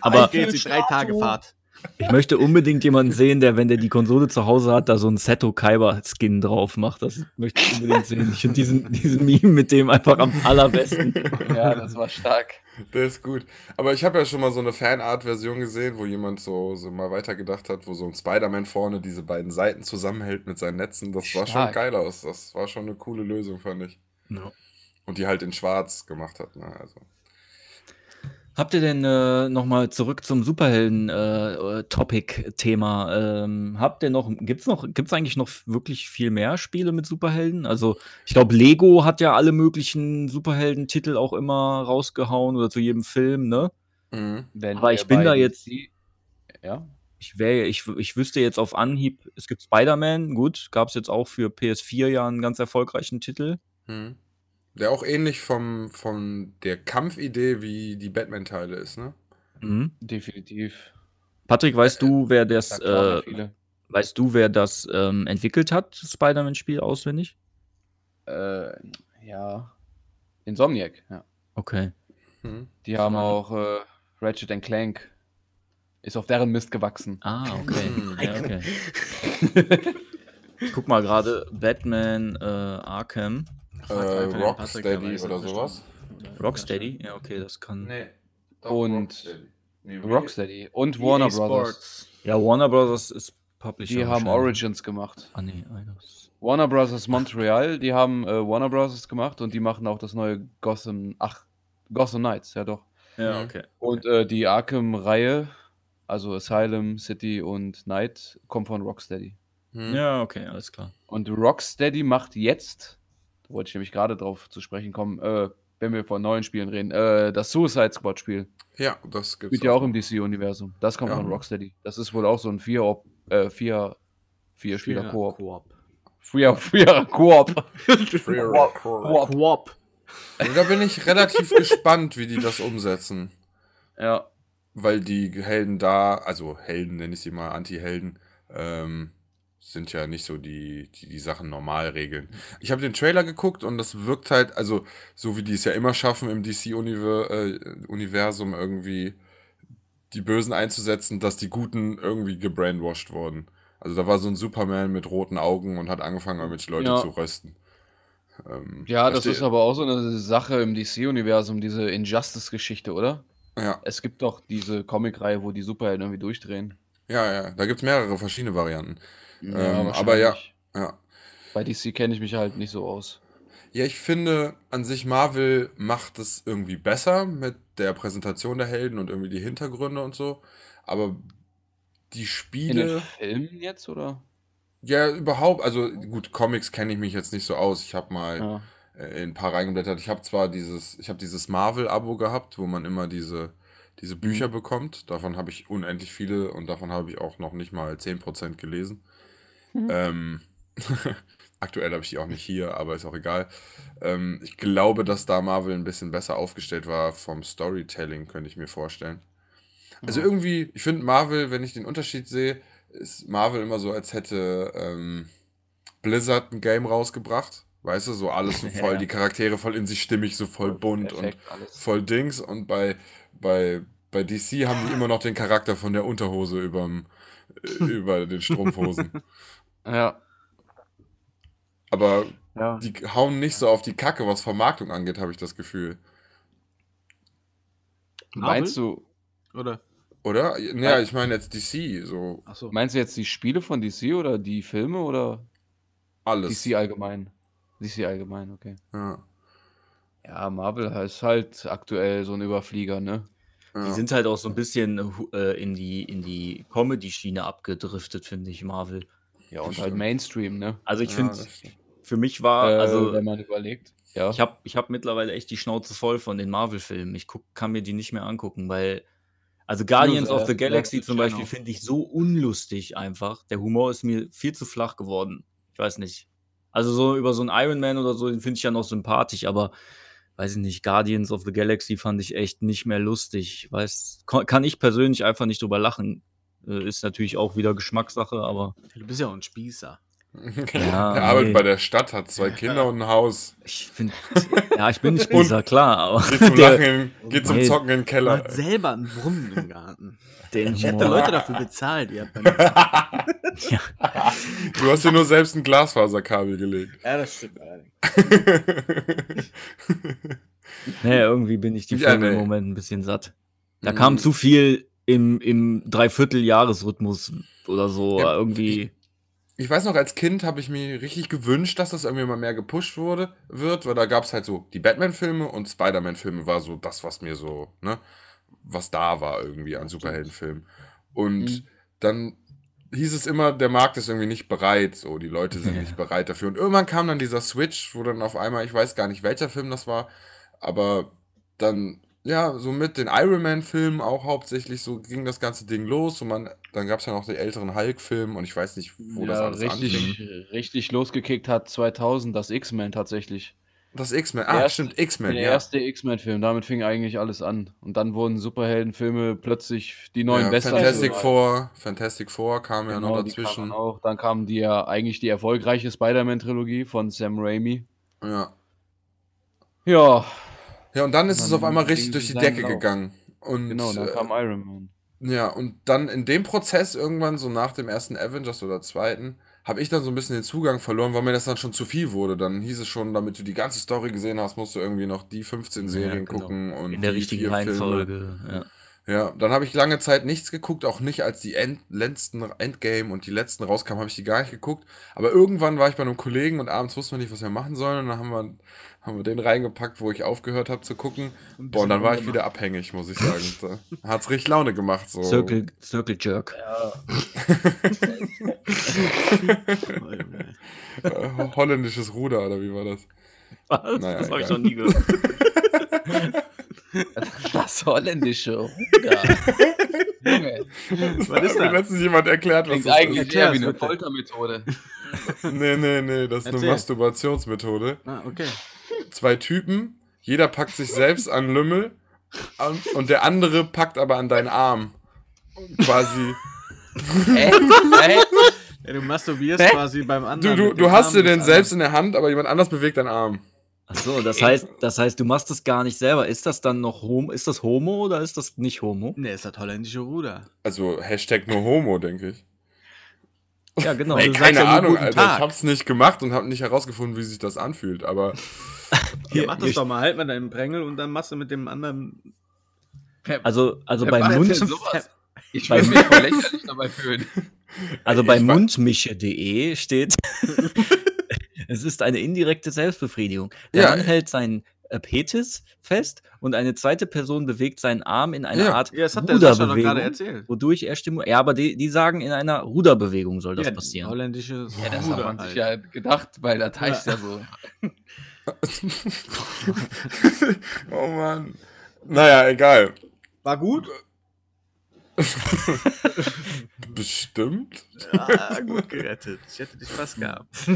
Aber Auf geht's, die drei Tage Fahrt. Ich möchte unbedingt jemanden sehen, der, wenn der die Konsole zu Hause hat, da so einen Seto Kaiba-Skin drauf macht. Das möchte ich unbedingt sehen. Ich finde diesen, diesen Meme mit dem einfach am allerbesten. Ja, das war stark. Der ist gut. Aber ich habe ja schon mal so eine Fanart-Version gesehen, wo jemand so, so mal weitergedacht hat, wo so ein Spider-Man vorne diese beiden Seiten zusammenhält mit seinen Netzen. Das sah schon geil aus. Das war schon eine coole Lösung, fand ich. Ja. Und die halt in schwarz gemacht hat. Ne? Also. Habt ihr denn äh, nochmal zurück zum Superhelden-Topic-Thema? ähm, habt ihr noch, gibt's noch, gibt's eigentlich noch wirklich viel mehr Spiele mit Superhelden? Also, ich glaube, Lego hat ja alle möglichen Superhelden-Titel auch immer rausgehauen oder zu jedem Film, ne? Mhm. Wenn Aber ich bin da jetzt- Ja, Ich wäre, ich, ich wüsste jetzt auf Anhieb, es gibt Spider-Man, gut, gab es jetzt auch für PS4 ja einen ganz erfolgreichen Titel. Mhm. Der auch ähnlich vom, von der Kampfidee wie die Batman-Teile ist, ne? Mhm. definitiv. Patrick, weißt du, wer das, äh, weißt du, wer das ähm, entwickelt hat, das Spider-Man-Spiel auswendig? Äh, ja. Insomniac, ja. Okay. Mhm. Die haben auch äh, Ratchet and Clank. Ist auf deren Mist gewachsen. Ah, okay. Mhm. ja, okay. [laughs] Ich guck mal gerade, Batman äh, Arkham. Äh, Rocksteady oder sowas? Rocksteady? Ja, okay, das kann. Nee. Und- Nee, Rocksteady und EA Warner Brothers. Sports. Ja, Warner Brothers ist Publisher. Die haben. Origins gemacht. Ah, nee, Eidos. Warner Brothers Montreal, die haben äh, Warner Brothers gemacht und die machen auch das neue Gotham, ach, Gotham Knights, ja doch. Ja, Mhm. okay. Und äh, die Arkham-Reihe, also Asylum, City und Knight, kommt von Rocksteady. Hm. Ja, okay, alles klar. Und Rocksteady macht jetzt, wollte ich nämlich gerade drauf zu sprechen kommen, äh, wenn wir von neuen Spielen reden, äh, das Suicide Squad-Spiel. Ja, das gibt's Spielt ja auch im DC-Universum. Das kommt Ja. von Rocksteady. Das ist wohl auch so ein vier, äh, vier, vier Spieler Koop. Koop. Vier, vier Koop. Rock. Koop. Also da bin ich relativ gespannt, wie die das umsetzen. Ja. Weil die Helden da, also Helden nenne ich sie mal, Anti-Helden, ähm, sind ja nicht so die, die die Sachen normal regeln. Ich habe den Trailer geguckt und das wirkt halt, also so wie die es ja immer schaffen im DC-Universum irgendwie die Bösen einzusetzen, dass die Guten irgendwie gebrainwashed wurden. Also da war so ein Superman mit roten Augen und hat angefangen, irgendwelche Leute Ja. zu rösten. Ähm, Ja, da das ist aber auch so eine Sache im DC-Universum, diese Injustice-Geschichte, oder? Ja, Es gibt doch diese Comic-Reihe, wo die Superhelden irgendwie durchdrehen. ja, ja. Da gibt es mehrere verschiedene Varianten. Ähm, wahrscheinlich. aber ja. Ja. Bei DC kenne ich mich halt nicht so aus. Ja, ich finde, an sich Marvel macht es irgendwie besser mit der Präsentation der Helden und irgendwie die Hintergründe und so. Aber die In den Spiele, Filmen jetzt, oder? ja, überhaupt, also gut, Comics kenne ich mich jetzt nicht so aus. Ich habe mal Ja. äh, in ein paar reingeblättert. Ich habe zwar dieses, ich habe dieses Marvel-Abo gehabt, wo man immer diese, diese Bücher bekommt. Davon habe ich unendlich viele und davon habe ich auch noch nicht mal 10% gelesen. Ähm, [laughs] Aktuell habe ich die auch nicht hier, aber ist auch egal. Ähm, ich glaube, dass da Marvel ein bisschen besser aufgestellt war vom Storytelling, könnte ich mir vorstellen. Also irgendwie, ich finde Marvel, wenn ich den Unterschied sehe, ist Marvel immer so, als hätte ähm, Blizzard ein Game rausgebracht. Weißt du, so alles [laughs] so voll, Ja. die Charaktere voll in sich stimmig, so voll bunt und Perfekt, alles. voll Dings. Und bei, bei, bei DC haben die [laughs] immer noch den Charakter von der Unterhose überm, über den Strumpfhosen. [laughs] Ja. Aber Ja. die hauen nicht so auf die Kacke, was Vermarktung angeht, habe ich das Gefühl. Meinst du, Oder? Oder? Naja, ich meine jetzt DC, so Achso. meinst du jetzt die Spiele von DC oder die Filme oder alles. DC allgemein? DC allgemein, okay. Ja. Ja, Marvel ist halt aktuell so ein Überflieger, ne? Ja. Die sind halt auch so ein bisschen äh, in die, in die Comedy-Schiene abgedriftet, finde ich, Marvel. Ja, und halt. Mainstream, ne? Also ich Ja, finde, für mich war, Äh, also wenn man überlegt. Ja. ich habe ich hab mittlerweile echt die Schnauze voll von den Marvel-Filmen. Ich guck, kann mir die nicht mehr angucken, weil, also Guardians äh, of the Galaxy zum Beispiel finde ich so unlustig einfach. Der Humor ist mir viel zu flach geworden. Ich weiß nicht. Also so über so einen Iron Man oder so, den finde ich ja noch sympathisch, aber weiß ich nicht, Guardians of the Galaxy fand ich echt nicht mehr lustig. Weiß, kann ich persönlich einfach nicht drüber lachen. Äh, Ist natürlich auch wieder Geschmackssache, aber Du bist ja auch ein Spießer. Ja, er arbeitet nee. bei der Stadt, hat zwei Kinder und ein Haus. ich finde, ja, ich bin nicht Spießer, klar, aber Geht zum [laughs] der- Lachen, in, geht zum Nee. Zocken in den Keller. hast selber einen Brunnen im Garten. den Ich hätte Leute dafür bezahlt. Ihr [laughs] Ja. Du hast dir nur selbst ein Glasfaserkabel gelegt. ja, das stimmt allerdings. [laughs] Nee, irgendwie bin ich die Ja, Filme im nee. Moment ein bisschen satt. Da Mhm. kam zu viel im, im Dreivierteljahresrhythmus oder so. Ja. Irgendwie. Ich weiß noch, als Kind habe ich mir richtig gewünscht, dass das irgendwie mal mehr gepusht wurde, wird, weil da gab es halt so die Batman-Filme und Spider-Man-Filme war so das, was mir so, ne, was da war irgendwie an Superheldenfilmen. Und Mhm. dann hieß es immer, der Markt ist irgendwie nicht bereit, so, die Leute sind Ja. nicht bereit dafür. Und irgendwann kam dann dieser Switch, wo dann auf einmal, ich weiß gar nicht, welcher Film das war, aber dann, ja, so mit den Iron Man-Filmen auch hauptsächlich, so ging das ganze Ding los und man, dann gab es ja noch den älteren Hulk-Film und ich weiß nicht, wo das ja, alles richtig, anfing. richtig losgekickt hat 2000 das X-Men tatsächlich. Das X-Men, Der ah, erste- stimmt, X-Men, Der ja. erste X-Men-Film, damit fing eigentlich alles an. Und dann wurden Superheldenfilme plötzlich die neuen ja Western. Fantastic Four, Fantastic Four kam ja noch Genau, dazwischen. auch. Dann kam die ja eigentlich die erfolgreiche Spider-Man-Trilogie von Sam Raimi. Ja. Ja, ja, und dann ist Und es dann auf einmal richtig durch die Decke Lauf. gegangen. Und, genau, dann äh, kam Iron Man. Ja, und dann in dem Prozess irgendwann, so nach dem ersten Avengers oder zweiten, habe ich dann so ein bisschen den Zugang verloren, weil mir das dann schon zu viel wurde. Dann hieß es schon, damit du die ganze Story gesehen hast, musst du irgendwie noch die 15 Serien genau. gucken und In der die richtigen. Reihenfolge. Ja. Ja, dann habe ich lange Zeit nichts geguckt, auch nicht, als die End letzten Endgame und die letzten rauskamen, habe ich die gar nicht geguckt. Aber irgendwann war ich bei einem Kollegen und abends wussten wir nicht, was wir machen sollen. Und dann haben wir, haben wir den reingepackt, wo ich aufgehört habe zu gucken. Ein Boah, und dann war ich wieder abhängig, muss ich sagen. da hat's richtig Laune gemacht. So. Circle, Circle Jerk. Äh, [laughs] holländisches Ruder, oder wie war das? Was? Naja, das habe ich noch nie gehört. [laughs] [laughs] Das holländische Ruder. Junge, Was ist Hat mir das? letztens jemand erklärt, was klingt das eigentlich ist. eher wie eine. Foltermethode. [laughs] Nee, nee, nee, das ist eine Erzähl. Masturbationsmethode. Ah, okay. Zwei Typen, jeder packt sich selbst an Lümmel und der andere packt aber an deinen Arm. Quasi. Hä? Hä? Ja, du masturbierst Hä? quasi beim Du, anderen. du, mit dem du hast Arm dir den selbst in der Hand, aber jemand anders bewegt deinen Arm. Ach so, das [laughs] heißt, das heißt, du machst das gar nicht selber. Ist das dann noch Homo? Ist das Homo oder ist das nicht Homo? Nee, ist das holländische Ruder. Also Hashtag nur Homo, denke ich. Ja, genau. Ey, keine sagst ja Ahnung, guten Alter. Tag. Ich hab's nicht gemacht und hab nicht herausgefunden, wie sich das anfühlt, aber [laughs] Hier, mach das doch mal, halt mal deinen Prängel und dann machst du mit dem anderen. Also, also Wer bei Mund? Ich will mich [laughs] voll lächerlich dabei fühlen. also bei mundmische.de steht, es ist eine indirekte Selbstbefriedigung. Der Ja. Mann hält seinen äh, Petis fest und eine zweite Person bewegt seinen Arm in einer Ja. Art Ja, das hat der Sascha doch Ruderbewegung, gerade erzählt. wodurch er stimuliert. Ja, aber die, die sagen, in einer Ruderbewegung soll das ja, passieren. Holländisches Ja, das hat Ruder man halt. sich ja gedacht, weil das heißt ja, so. [laughs] oh Mann. Naja, egal. War gut? [laughs] Bestimmt. Ah, gut gerettet. Ich hätte dich fast gehabt. [laughs]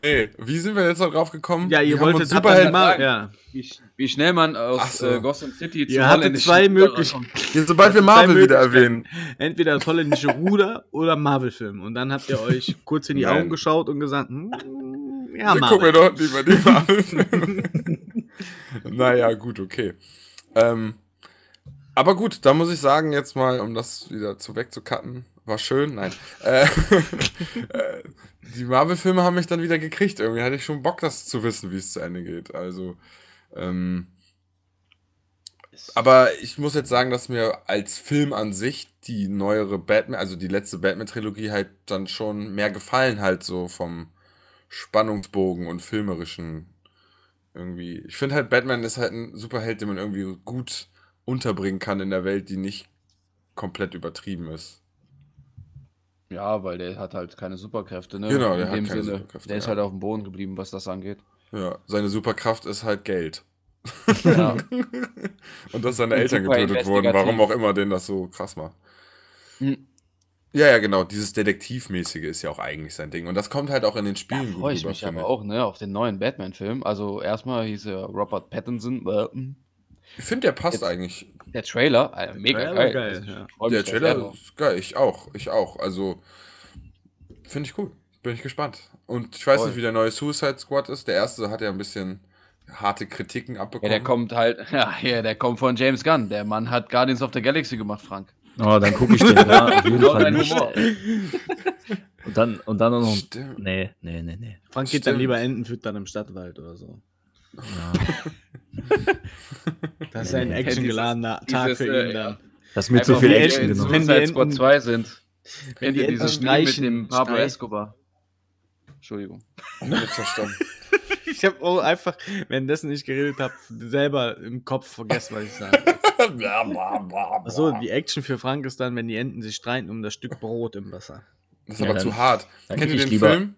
Ey, wie sind wir jetzt da drauf gekommen? Ja, ihr Wir wolltet Superhelden. mal, ja. Wie, wie schnell man aus so. äh, Gotham City Ihr hattet holländischen zwei Möglichkeiten. Ja, sobald wir Marvel wieder erwähnen. Entweder das holländische [laughs] Ruder oder Marvel-Film. Und dann habt ihr euch kurz in die Nein. Augen geschaut und gesagt, hm, ja, Ja, guck mir Marvel. doch lieber die Marvel-Filme. naja, gut, okay. Ähm, aber gut, da muss ich sagen, jetzt mal, um das wieder zu wegzucutten, war schön, nein. Äh, [laughs] äh, die Marvel-Filme haben mich dann wieder gekriegt. Irgendwie hatte ich schon Bock, das zu wissen, wie es zu Ende geht. Also, ähm, aber ich muss jetzt sagen, dass mir als Film an sich die neuere Batman, also die letzte Batman-Trilogie halt dann schon mehr gefallen, halt so vom Spannungsbogen und filmerischen irgendwie. Ich finde halt, Batman ist halt ein Superheld, den man irgendwie gut unterbringen kann in der Welt, die nicht komplett übertrieben ist. Ja, weil der hat halt keine Superkräfte, ne? Genau, In der hat dem keine Sinne. Superkräfte, Der ist ja. halt auf dem Boden geblieben, was das angeht. Ja, seine Superkraft ist halt Geld. Ja. [laughs] Und dass seine Eltern getötet wurden, warum auch immer den das so krass macht. Hm. Ja, ja, genau. Dieses Detektivmäßige ist ja auch eigentlich sein Ding. Und das kommt halt auch in den Da Spielen freue ich rüber, mich aber auch, ne, auf den neuen Batman-Film. Also erstmal hieß er Robert Pattinson. äh, Ich finde, der passt Jetzt- eigentlich. Der Trailer, äh, mega Trailer geil. geil, Also, ja. Der Trailer ist geil. Ich auch. Ich auch. Also, finde ich cool. Bin ich gespannt. Und ich weiß Voll. nicht, wie der neue Suicide Squad ist. Der erste hat ja ein bisschen harte Kritiken Ja, abbekommen. der kommt halt, [laughs] ja, ja, der kommt von James Gunn. Der Mann hat Guardians of the Galaxy gemacht, Frank. Oh, dann gucke ich den [laughs] da auf jeden Fall nicht. Und dann, und dann noch. Stimmt. Nee, nee, nee, nee. Frank geht dann Stimmt. lieber Enten füttern im Stadtwald oder so. Ja. Das ist ein actiongeladener Tag Dieses, für äh, ihn dann. Das ist mir zu Einfach viel Action so- genommen. Wenn die Suicide Squad Enten- 2 sind. Wenn die dieses Spiel mit dem Pablo. Escobar? Entschuldigung. [laughs] Verstanden. Ich habe auch einfach, währenddessen ich geredet habe, selber im Kopf vergessen, was ich sage. [laughs] Achso, die Action für Frank ist dann, wenn die Enten sich streiten um das Stück Brot im Wasser. Das ist Ja, aber dann- zu hart. Kennt ihr ich den lieber- Film?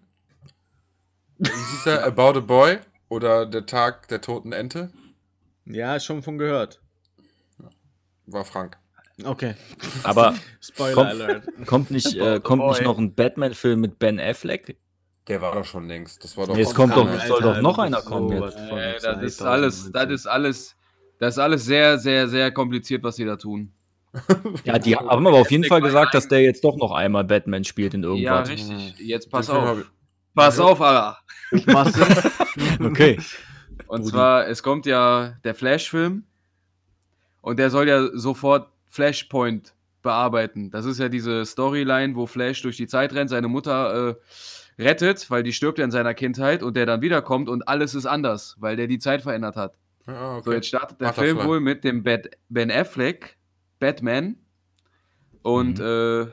[laughs] Wie hieß der? About a Boy? Oder Der Tag der toten Ente? Ja, schon von gehört. War Frank. Okay, Aber [laughs] Spoiler Komm. Alert. kommt nicht, äh, the kommt nicht noch ein Batman-Film mit Ben Affleck? Der war doch schon längst. Das war doch Nee, es kommt doch- soll doch noch einer so kommen was jetzt. von Äh, das ist 2019. alles, das ist alles, das ist alles sehr, sehr, sehr kompliziert, was sie da tun. Ja, die [laughs] haben aber auf jeden Fall gesagt, dass der jetzt doch noch einmal Batman spielt in Ja, irgendwas. richtig. Jetzt pass auf. Pass auf, Alter. [laughs] okay. Und Rudi. zwar, es kommt ja der Flash-Film und der soll ja sofort Flashpoint bearbeiten. Das ist ja diese Storyline, wo Flash durch die Zeit rennt, seine Mutter äh, rettet, weil die stirbt ja in seiner Kindheit und der dann wiederkommt und alles ist anders, weil der die Zeit verändert hat. Ja, okay. So, jetzt startet der Butterfly. Film wohl mit dem Bat Ben Affleck, Batman. Und äh,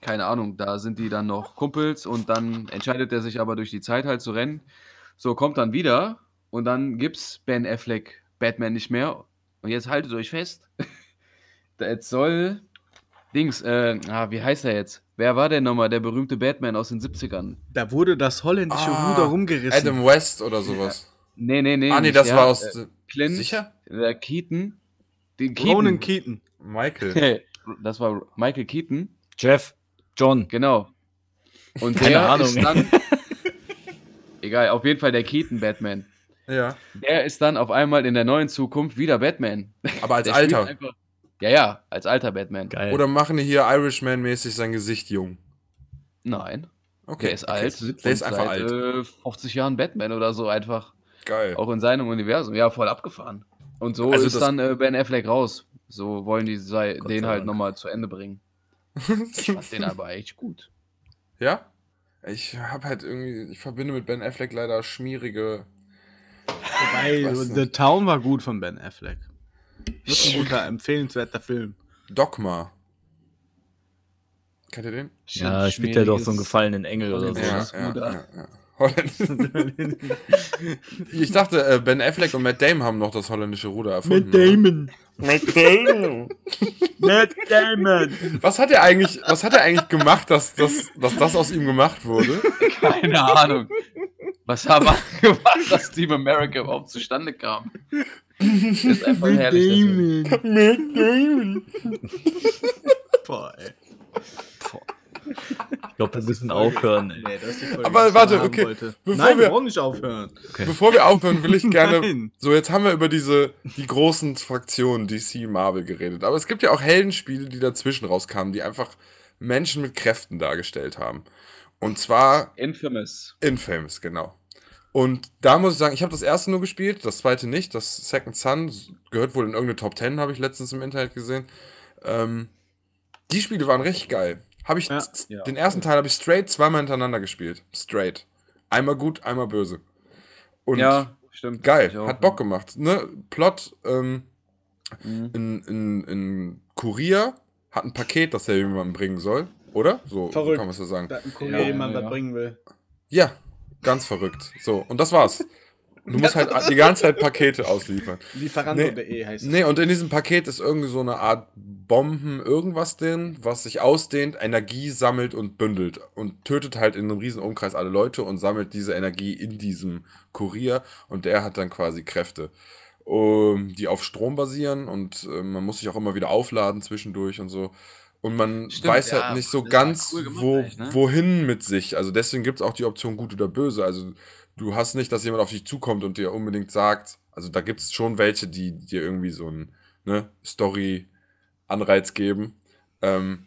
keine Ahnung, da sind die dann noch Kumpels und dann entscheidet er sich aber durch die Zeit halt zu rennen. So, kommt dann wieder und dann gibt's Ben Affleck Batman nicht mehr. Und jetzt haltet euch fest. [laughs] Jetzt soll Dings, äh, ah, wie heißt er jetzt? Wer war denn nochmal der berühmte Batman aus den 70ern? Da wurde das holländische Ah, Ruder rumgerissen. Adam West oder sowas. Nee, nee, nee. ah, nee, nicht das der, war aus. äh, Clint, sicher? Der Keaton. Den Ronan Keaton. Michael. Hey, [laughs] das war Michael Keaton, Jeff, John. genau. Und Keine der Ahnung. ist dann. [laughs] egal, auf jeden Fall der Keaton Batman. ja. Der ist dann auf einmal in der neuen Zukunft wieder Batman. Aber als Der Alter. einfach- Ja, ja, als alter Batman. Geil. Oder machen die hier Irishman-mäßig sein Gesicht jung? Nein, Okay. der ist okay. alt. Der ist einfach seit, alt. Äh, 50 Jahren Batman oder so einfach. Geil. Auch in seinem Universum. Ja, voll abgefahren. Und so Also ist dann äh, Ben Affleck raus. So wollen die sei, den halt nochmal zu Ende bringen. Ich fand den [laughs] aber echt gut. Ja? Ich habe halt irgendwie, ich verbinde mit Ben Affleck leider schmierige. Wobei, The. Town war gut von Ben Affleck. Das ist ein guter, empfehlenswerter Film. Dogma. Kennt ihr den? ja, spielt er doch so einen gefallenen Engel oder so. Ja. Ja, ist ja, ja, ja. Ich dachte, äh, Ben Affleck und Matt Damon haben noch das holländische Ruder erfunden. oder? Damon. Matt Damon. Matt Damon. Was hat er eigentlich, was hat er eigentlich gemacht, dass, dass, dass das aus ihm gemacht wurde? Keine Ahnung. Was haben wir gemacht, dass Team America überhaupt zustande kam? Ist einfach herrlich. der Film. Matt Damon. Boah, ey. Ich glaube, wir müssen aufhören. Ey. Nee, Aber warte, okay, wollte. bevor Nein, wir- wir brauchen nicht aufhören. Okay. Bevor wir aufhören, will ich [laughs] gerne. So, jetzt haben wir über diese die großen Fraktionen DC Marvel geredet. Aber es gibt ja auch Heldenspiele, die dazwischen rauskamen, die einfach Menschen mit Kräften dargestellt haben. Und zwar Infamous. Infamous, genau. Und da muss ich sagen, ich habe das erste nur gespielt, das zweite nicht. Das Second Son gehört wohl in irgendeine Top 10, habe ich letztens im Internet gesehen. Ähm, die Spiele waren richtig geil. Habe ich Ja. Ja. den ersten Teil habe ich straight zweimal hintereinander gespielt. Straight. Einmal gut, einmal böse. Und ja, stimmt. geil, auch, hat ja. Bock gemacht. Ne? Plot, ähm, Mhm. ein, ein, ein Kurier hat ein Paket, das er jemandem bringen soll, oder? So Verrückt. kann man es so sagen. Da ein Kurier Ja, jemand ja, was ja. bringen will. Ja, ganz verrückt. So, und das war's. [laughs] Du musst halt die ganze Zeit Pakete ausliefern. Lieferando.de heißt es. Nee, und in diesem Paket ist irgendwie so eine Art Bomben, irgendwas drin, was sich ausdehnt, Energie sammelt und bündelt und tötet halt in einem riesen Umkreis alle Leute und sammelt diese Energie in diesem Kurier und der hat dann quasi Kräfte, um, die auf Strom basieren und äh, man muss sich auch immer wieder aufladen zwischendurch und so. Und man Stimmt, weiß ja, halt nicht so ist halt ganz, cool gemacht wo, ne? wohin mit sich. Also deswegen gibt es auch die Option gut oder böse. Also du hast nicht, dass jemand auf dich zukommt und dir unbedingt sagt, also da gibt es schon welche, die dir irgendwie so ein ne, Story-Anreiz geben. Ähm,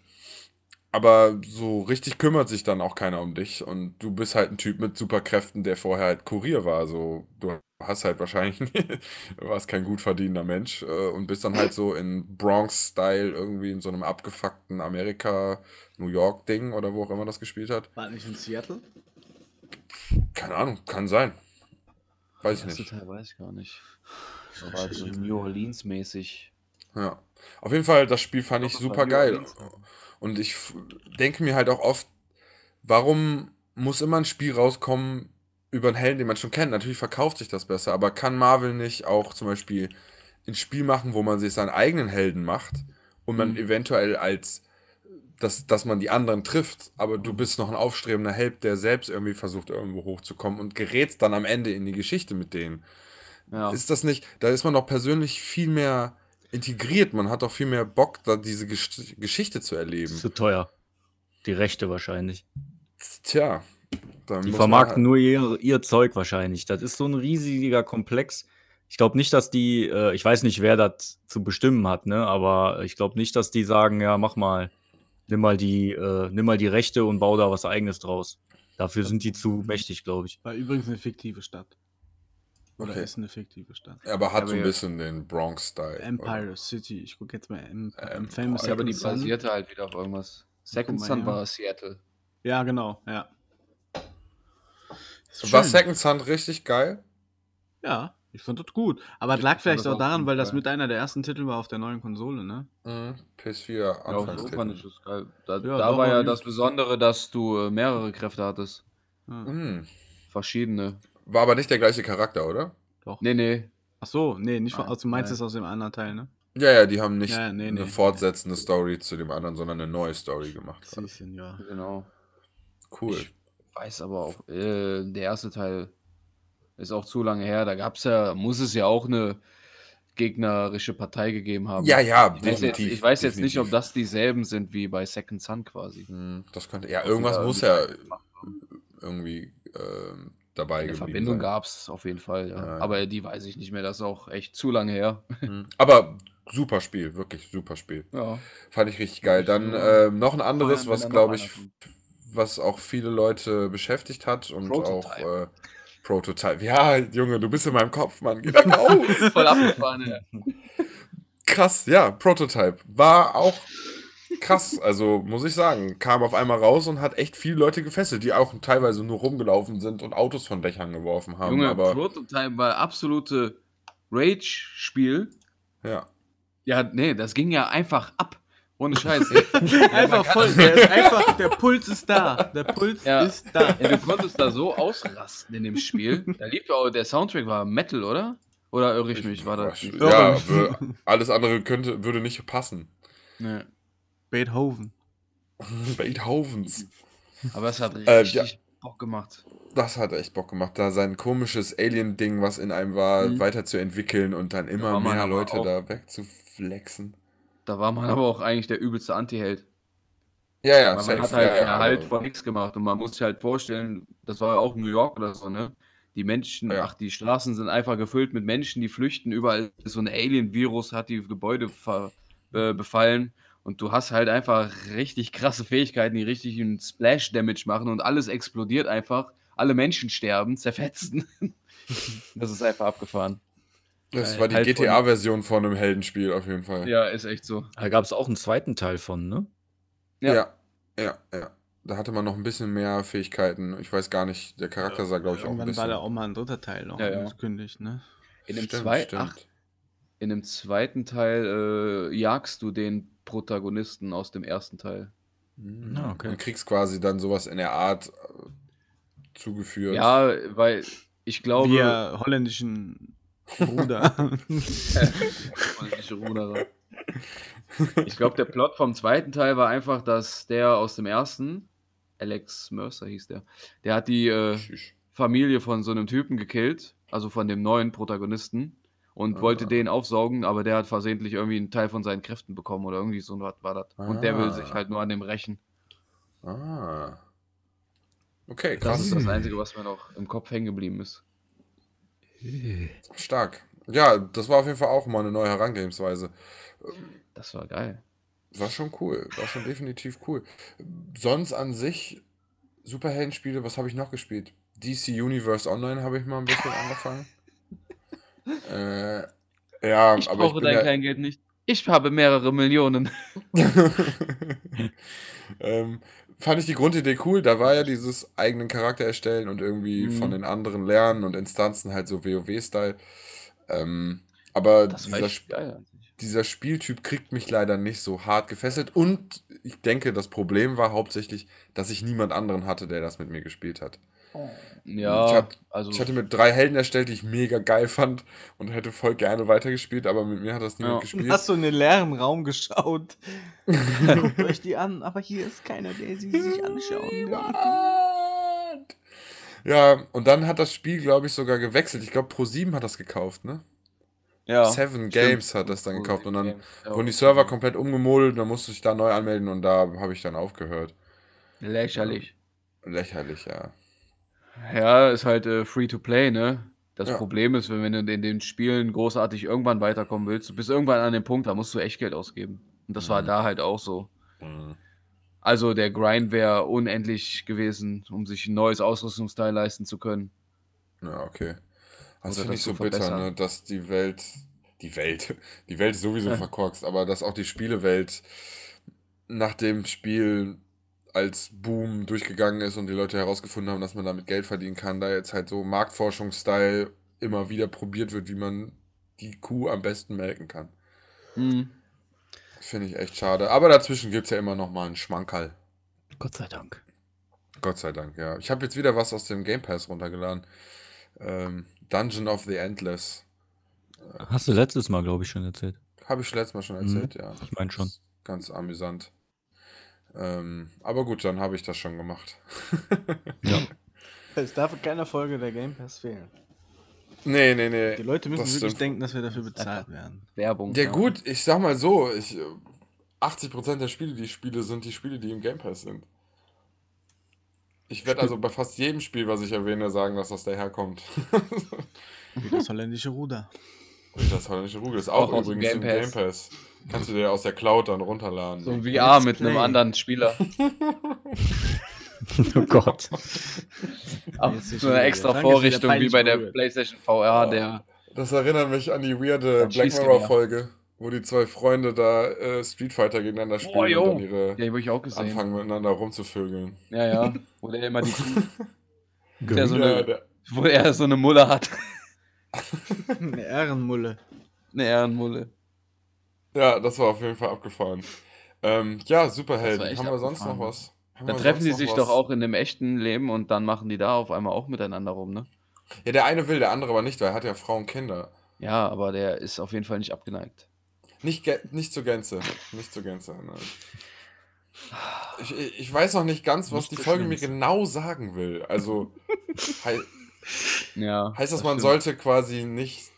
aber so richtig kümmert sich dann auch keiner um dich und du bist halt ein Typ mit Superkräften, der vorher halt Kurier war. So, du hast halt wahrscheinlich, [laughs] warst kein gut verdienender Mensch äh, und bist dann halt so in Bronx-Style irgendwie in so einem abgefuckten Amerika-New York-Ding oder wo auch immer das gespielt hat. War nicht in Seattle? Keine Ahnung, kann sein. Weiß ich Das nicht. Teil weiß ich gar nicht. War halt so New Orleans mäßig. Ja. Auf jeden Fall, das Spiel fand ich super geil. Und ich denke mir halt auch oft, warum muss immer ein Spiel rauskommen über einen Helden, den man schon kennt? Natürlich verkauft sich das besser, aber kann Marvel nicht auch zum Beispiel ein Spiel machen, wo man sich seinen eigenen Helden macht und man Mhm. eventuell als, dass, dass man die anderen trifft, aber du bist noch ein aufstrebender Held, der selbst irgendwie versucht, irgendwo hochzukommen und gerätst dann am Ende in die Geschichte mit denen. Ja. Ist das nicht, da ist man doch persönlich viel mehr integriert, man hat doch viel mehr Bock, da diese Gesch Geschichte zu erleben. Zu teuer. Die Rechte wahrscheinlich. Tja, Die vermarkten man, nur ihr, ihr Zeug wahrscheinlich. Das ist so ein riesiger Komplex. Ich glaube nicht, dass die, äh, ich weiß nicht, wer das zu bestimmen hat, ne? Aber ich glaube nicht, dass die sagen, ja, mach mal, nimm mal die, äh, nimm mal die Rechte und bau da was eigenes draus. Dafür sind die zu mächtig, glaube ich. War übrigens eine fiktive Stadt. Oder Okay. ist eine fiktive Stadt. aber hat Aber so ein ja. bisschen den Bronx-Style. Empire City. Ich gucke jetzt mal M Ähm, Famous Ja, aber die basierte halt wieder auf irgendwas. Second mal Son her. war Seattle. Ja, genau, ja. War. Second Son richtig geil? Ja, ich fand das gut. Aber es lag vielleicht auch daran, weil das ja. mit einer der ersten Titel war auf der neuen Konsole, ne? Mhm. PS4 Ja, auch so Anfangstitel. fand ich das geil. Da, Ja, da war ja das Besondere, dass du äh, mehrere Kräfte hattest. Ja, Mhm. Verschiedene. War aber nicht der gleiche Charakter, oder? doch. Nee, nee. Ach so, nee, nicht von, also du meinst es aus dem anderen Teil, ne? Ja, ja, die haben nicht Ja, nee, eine nee. fortsetzende Story zu dem anderen, sondern eine neue Story gemacht. Sie sind ja. Genau. Cool. Ich weiß aber auch, äh, der erste Teil ist auch zu lange her. Da gab es ja, muss es ja auch eine gegnerische Partei gegeben haben. Ja, ja, Ich weiß, jetzt, definitiv. ich weiß jetzt nicht, ob definitiv. das dieselben sind wie bei Second Son quasi. Hm, Das könnte, ja, irgendwas muss ja irgendwie ähm, dabei Eine Verbindung gab es auf jeden Fall, ja. Ja, ja. Aber die weiß ich nicht mehr, das ist auch echt zu lange her. Hm. Aber super Spiel, wirklich super Spiel. Ja. Fand ich richtig geil. Dann ähm, noch ein anderes, was glaube ich, was auch viele Leute beschäftigt hat und auch Prototype. äh, Prototype. Ja, Junge, du bist in meinem Kopf, Mann. Geh da raus. [laughs] Voll abgefahren, ja. krass, ja, Prototype. War auch krass, also muss ich sagen. Kam auf einmal raus und hat echt viele Leute gefesselt, die auch teilweise nur rumgelaufen sind und Autos von Dächern geworfen haben. Junge, aber Prototype war absolute Rage-Spiel. ja. Ja, nee, das ging ja einfach ab. Ohne Scheiß. [laughs] Einfach voll. Der, ist einfach, der Puls ist da. Der Puls Ja. ist da. Ja, du konntest da so ausrasten in dem Spiel. Da lief ja auch, der Soundtrack war Metal, oder? Oder irre ich mich? War das? Ja, alles andere könnte, würde nicht passen. Nee. Beethoven. [laughs] Beethovens. Aber es hat Äh, richtig ja. Bock gemacht. Das hat echt Bock gemacht, da sein komisches Alien-Ding, was in einem war, Mhm. weiterzuentwickeln und dann immer man mehr Leute da wegzuflexen. Da war man [laughs] aber auch eigentlich der übelste Anti-Held. Ja, ja, man safe, hat halt ja, ja, halt aber- von nichts gemacht und man muss sich halt vorstellen, das war ja auch New York oder so, ne? Die Menschen, Ja. ach, die Straßen sind einfach gefüllt mit Menschen, die flüchten. Überall ist so ein Alien-Virus hat die Gebäude äh, befallen. Und du hast halt einfach richtig krasse Fähigkeiten, die richtig einen Splash-Damage machen und alles explodiert einfach. Alle Menschen sterben, zerfetzen. [laughs] das ist einfach abgefahren. Das Geil. war die Halt GTA-Version von einem Heldenspiel auf jeden Fall. Ja, ist echt so. Da gab es auch einen zweiten Teil von, ne? Ja. ja, ja. ja. Da hatte man noch ein bisschen mehr Fähigkeiten. Ich weiß gar nicht, der Charakter sah, glaube ich, auch ein bisschen. war da auch mal ein dritter Teil noch Ja, ja. angekündigt, ne? In dem, Stimmt, zwei, stimmt. ach, in dem zweiten Teil äh, jagst du den Protagonisten aus dem ersten Teil. Mhm. Ah, okay. Und kriegst quasi dann sowas in der Art äh, zugeführt. Ja, weil ich glaube. Wir holländischen Bruder. [laughs] Ruderer. Ich glaube, der Plot vom zweiten Teil war einfach, dass der aus dem ersten, Alex Mercer hieß der, der hat die äh. Familie von so einem Typen gekillt, also von dem neuen Protagonisten, und Ah. wollte den aufsaugen, aber der hat versehentlich irgendwie einen Teil von seinen Kräften bekommen oder irgendwie so was war das. Und der will Ah. sich halt nur an dem rächen. Ah. Okay, Das krass. ist das Einzige, was mir noch im Kopf hängen geblieben ist. Stark. Ja, das war auf jeden Fall auch mal eine neue Herangehensweise. Das war geil. War schon cool. War schon definitiv cool. Sonst an sich, Superheldenspiele, was habe ich noch gespielt? DC Universe Online habe ich mal ein bisschen angefangen. [laughs] Äh, ja, Ich aber ich brauche bin dein ja, Kleingeld nicht. Ich habe mehrere Millionen. [laughs] [laughs] ähm, fand ich die Grundidee cool. Da war ja dieses eigenen Charakter erstellen und irgendwie Mhm. von den anderen lernen und Instanzen halt so WoW-Style. Ähm, aber dieser, echt geil. dieser Spieltyp kriegt mich leider nicht so hart gefesselt. Und ich denke, das Problem war hauptsächlich, dass ich niemand anderen hatte, der das mit mir gespielt hat. Ja, Ich hab- also Ich hatte mit drei Helden erstellt, die ich mega geil fand und hätte voll gerne weitergespielt, aber mit mir hat das niemand Ja. gespielt. Hast du in den leeren Raum geschaut? [laughs] Guckt euch die an, aber hier ist keiner, der sie sich anschauen will. Ja, und dann hat das Spiel, glaube ich, sogar gewechselt. Ich glaube, Pro7 hat das gekauft, ne? ja, Seven stimmt. Games hat das dann gekauft. Und dann Games, ja. wurden die Server komplett umgemodelt, dann musste ich da neu anmelden und da habe ich dann aufgehört. Lächerlich. Lächerlich, ja. Ja, ist halt äh, free to play, ne? Das Ja. Problem ist, wenn, du in den Spielen großartig irgendwann weiterkommen willst, du bist irgendwann an dem Punkt, da musst du echt Geld ausgeben. Und das war Mhm. da halt auch so. Mhm. Also der Grind wäre unendlich gewesen, um sich ein neues Ausrüstungsteil leisten zu können. Ja, okay. Das Oder finde ich das so zu bitter, ne? dass die Welt, die Welt, die Welt ist sowieso [laughs] verkorkst, aber dass auch die Spielewelt nach dem Spiel als Boom durchgegangen ist und die Leute herausgefunden haben, dass man damit Geld verdienen kann, da jetzt halt so Marktforschungsstyle immer wieder probiert wird, wie man die Kuh am besten melken kann. Hm. Finde ich echt schade. Aber dazwischen gibt es ja immer noch mal einen Schmankerl. Gott sei Dank. Gott sei Dank, ja. Ich habe jetzt wieder was aus dem Game Pass runtergeladen. Ähm, Dungeon of the Endless. Hast du letztes Mal, glaube ich, schon erzählt. Habe ich letztes Mal schon erzählt, ja. Ich meine schon. Ganz amüsant. Ähm, aber gut, dann habe ich das schon gemacht. [laughs] Ja. Es darf in keiner Folge der Game Pass fehlen. nee, nee, nee. Die Leute müssen das wirklich denken, dass wir dafür bezahlt werden. Werbung. Ja, gut, ich sag mal so, ich, äh, 80% der Spiele, die ich spiele, sind die Spiele, die im Game Pass sind. Ich werde also bei fast jedem Spiel, was ich erwähne, sagen, dass das daherkommt. Wie das holländische Ruder. Und das holländische Rugel ist auch, Auch übrigens im Game Game Pass. Kannst du dir aus der Cloud dann runterladen. So ein Let's VR mit einem play. anderen Spieler. [laughs] oh Gott. So eine extra Vorrichtung wie bei der. PlayStation VR, Oh. der. Das erinnert mich an die weirde Black Mirror-Folge, wo die zwei Freunde da äh, Street Fighter gegeneinander spielen Oh, und dann ihre Ja, ich auch gesehen. anfangen miteinander rumzuvögeln. Ja, ja. Wo der immer die. [laughs] der so eine, der, wo er so eine Mulle hat. Eine Ehrenmulle. Eine Ehrenmulle. Ja, das war auf jeden Fall abgefahren. Ähm, ja, Superhelden. Das Haben wir sonst noch abgefahren. was? Haben Da wir treffen noch sich was? doch auch in dem echten Leben und dann machen die da auf einmal auch miteinander rum, ne? Ja, der eine will, der andere aber nicht, weil er hat ja Frau und Kinder. Ja, aber der ist auf jeden Fall nicht abgeneigt. Nicht, nicht zur Gänze. Nicht zur Gänze, nein. Ich, ich weiß noch nicht ganz, was Nicht die Folge mir genau sagen will. Also hei Ja. heißt das, man stimmt. sollte quasi nicht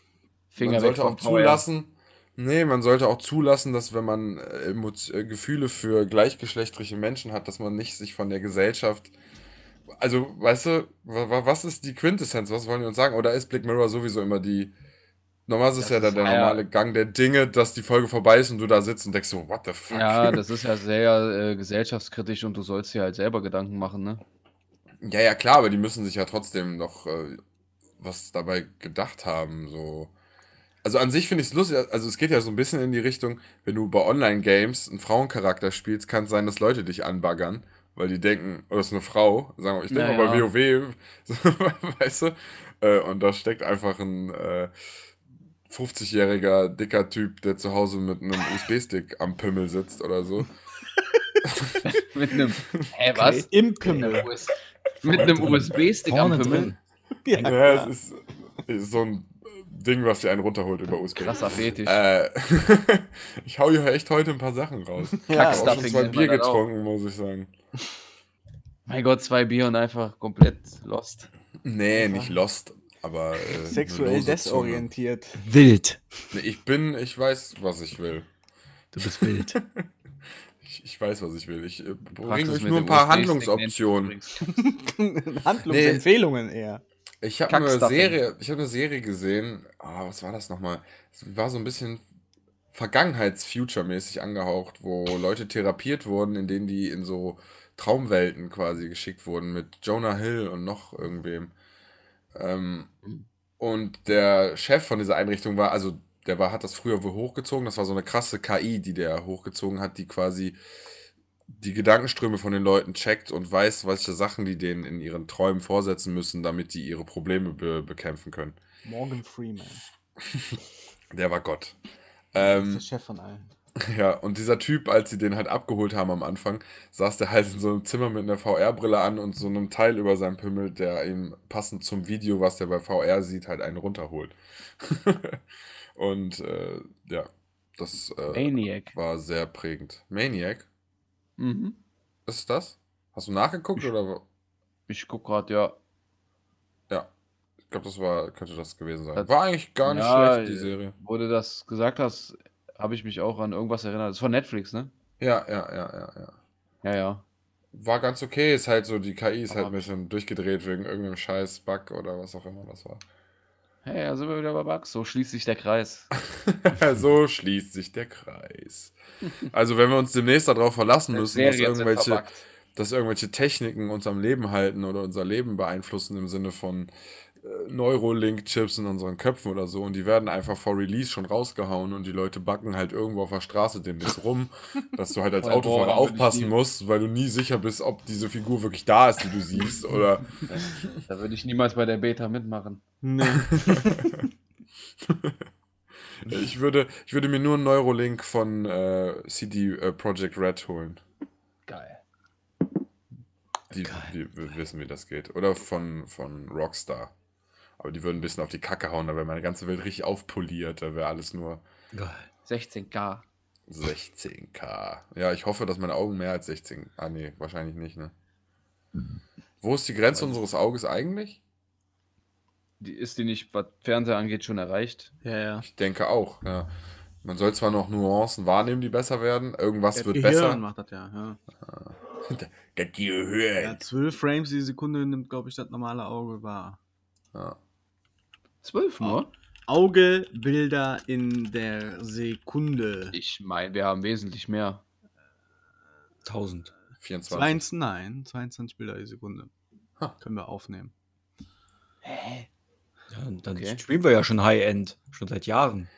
Finger man sollte auch zulassen. Nee, man sollte auch zulassen, dass wenn man äh, äh, Gefühle für gleichgeschlechtliche Menschen hat, dass man nicht sich von der Gesellschaft. Also, weißt du, wa- wa- was ist die Quintessenz? Was wollen die uns sagen? Oder ist Black Mirror sowieso immer die. Normalerweise ist Das ja dann ist- der ja, ja. normale Gang der Dinge, dass die Folge vorbei ist und du da sitzt und denkst so, what the fuck? Ja, [laughs] das ist ja sehr äh, gesellschaftskritisch und du sollst dir halt selber Gedanken machen, ne? Ja, ja, klar, aber die müssen sich ja trotzdem noch äh, was dabei gedacht haben. So. Also an sich finde ich es lustig, also es geht ja so ein bisschen in die Richtung, wenn du bei Online-Games einen Frauencharakter spielst, kann es sein, dass Leute dich anbaggern, weil die denken, oh, das ist eine Frau. Sagen wir, ich denke Ja, mal bei ja. WoW, [laughs] so, weißt du? Äh, und da steckt einfach ein äh, 50-jähriger, dicker Typ, der zu Hause mit einem USB-Stick am Pimmel sitzt oder so. [laughs] Mit einem. [laughs] Hä, was? Im Mit einem US Mit einem USB-Stick am Pimmel. Ja, Ja, es ist, ist so ein Ding, was dir einen runterholt über USB. Krasser Fetisch. Äh, [laughs] ich hau hier echt heute ein paar Sachen raus. [laughs] Ich Ja, habe auch schon zwei Bier getrunken, muss ich sagen. Mein Gott, zwei Bier und einfach komplett lost. Nee, nicht Lost, aber. Äh, Sexuell desorientiert. Wild. Nee, ich bin, ich weiß, was ich will. Du bist wild. [laughs] Ich, ich weiß, was ich will. Ich äh, bringe euch nur ein paar Handlungsoptionen. Handlungsempfehlungen eher. Ich habe eine. Serie, ich habe eine Serie gesehen. Ah, was war das nochmal? Es war so ein bisschen Vergangenheits-Future-mäßig angehaucht, wo Leute therapiert wurden, in denen die in so Traumwelten quasi geschickt wurden mit Jonah Hill und noch irgendwem. Ähm, und der Chef von dieser Einrichtung war, also der war, hat das früher wohl hochgezogen. Das war so eine krasse KI, die der hochgezogen hat, die quasi die Gedankenströme von den Leuten checkt und weiß, welche Sachen die denen in ihren Träumen vorsetzen müssen, damit die ihre Probleme be bekämpfen können. Morgan Freeman. [laughs] Der war Gott. Ähm, der Chef von allen. [laughs] ja, und dieser Typ, als sie den halt abgeholt haben am Anfang, saß der halt in so einem Zimmer mit einer VR-Brille an und so einem Teil über seinem Pimmel, der ihm passend zum Video, was der bei VR sieht, halt einen runterholt. [laughs] und äh, ja, das äh, war sehr prägend. Maniac, Mhm. ist es das? Hast du nachgeguckt oder? Ich guck grad, ja. Ja, ich glaube, das war, könnte das gewesen sein. Das- War eigentlich gar nicht Ja, schlecht, die Serie. Wo du das gesagt hast, habe ich mich auch an irgendwas erinnert. Das ist von Netflix, ne? Ja, ja, ja, ja, ja. Ja, ja. War ganz okay, ist halt so, die KI ist halt Aber- ein bisschen durchgedreht wegen irgendeinem scheiß Bug oder was auch immer das war. Hey, da sind wir wieder bei Bugs. So schließt sich der Kreis. [laughs] so schließt sich der Kreis. Also wenn wir uns demnächst darauf verlassen müssen, dass irgendwelche, dass irgendwelche Techniken uns am Leben halten oder unser Leben beeinflussen im Sinne von Neurolink-Chips in unseren Köpfen oder so und die werden einfach vor Release schon rausgehauen und die Leute backen halt irgendwo auf der Straße demnächst rum, dass du halt als [laughs] Autofahrer aufpassen musst, weil du nie sicher bist, ob diese Figur wirklich da ist, die du siehst oder Da würde ich niemals bei der Beta mitmachen. Nee. [laughs] ich würde, ich würde mir nur einen Neurolink von äh, CD äh, Projekt Red holen. Geil. Die, die w- wissen, wie das geht. Oder von, von Rockstar. Aber die würden ein bisschen auf die Kacke hauen, da wäre meine ganze Welt richtig aufpoliert. Da wäre alles nur Geil. 16K. 16K. Ja, ich hoffe, dass meine Augen mehr als 16. Ah, nee, wahrscheinlich nicht, ne? Wo ist die Grenze unseres Auges eigentlich? Die, ist die nicht, was Fernseher angeht, schon erreicht? Ja, ja. Ich denke auch, ja. Man soll zwar noch Nuancen wahrnehmen, die besser werden. Irgendwas Das wird Gehirn besser. macht das ja. ja. [laughs] Der Gehirn. Ja, 12 Frames die Sekunde nimmt, glaube ich, das normale Auge wahr. Ja. 12 nur? Augebilder in der Sekunde. Ich meine, wir haben wesentlich mehr. 1000. 24. 22, nein, 22 Bilder die Sekunde. Ha. Können wir aufnehmen. Hä? Ja, dann Okay. spielen wir ja schon High-End. Schon seit Jahren.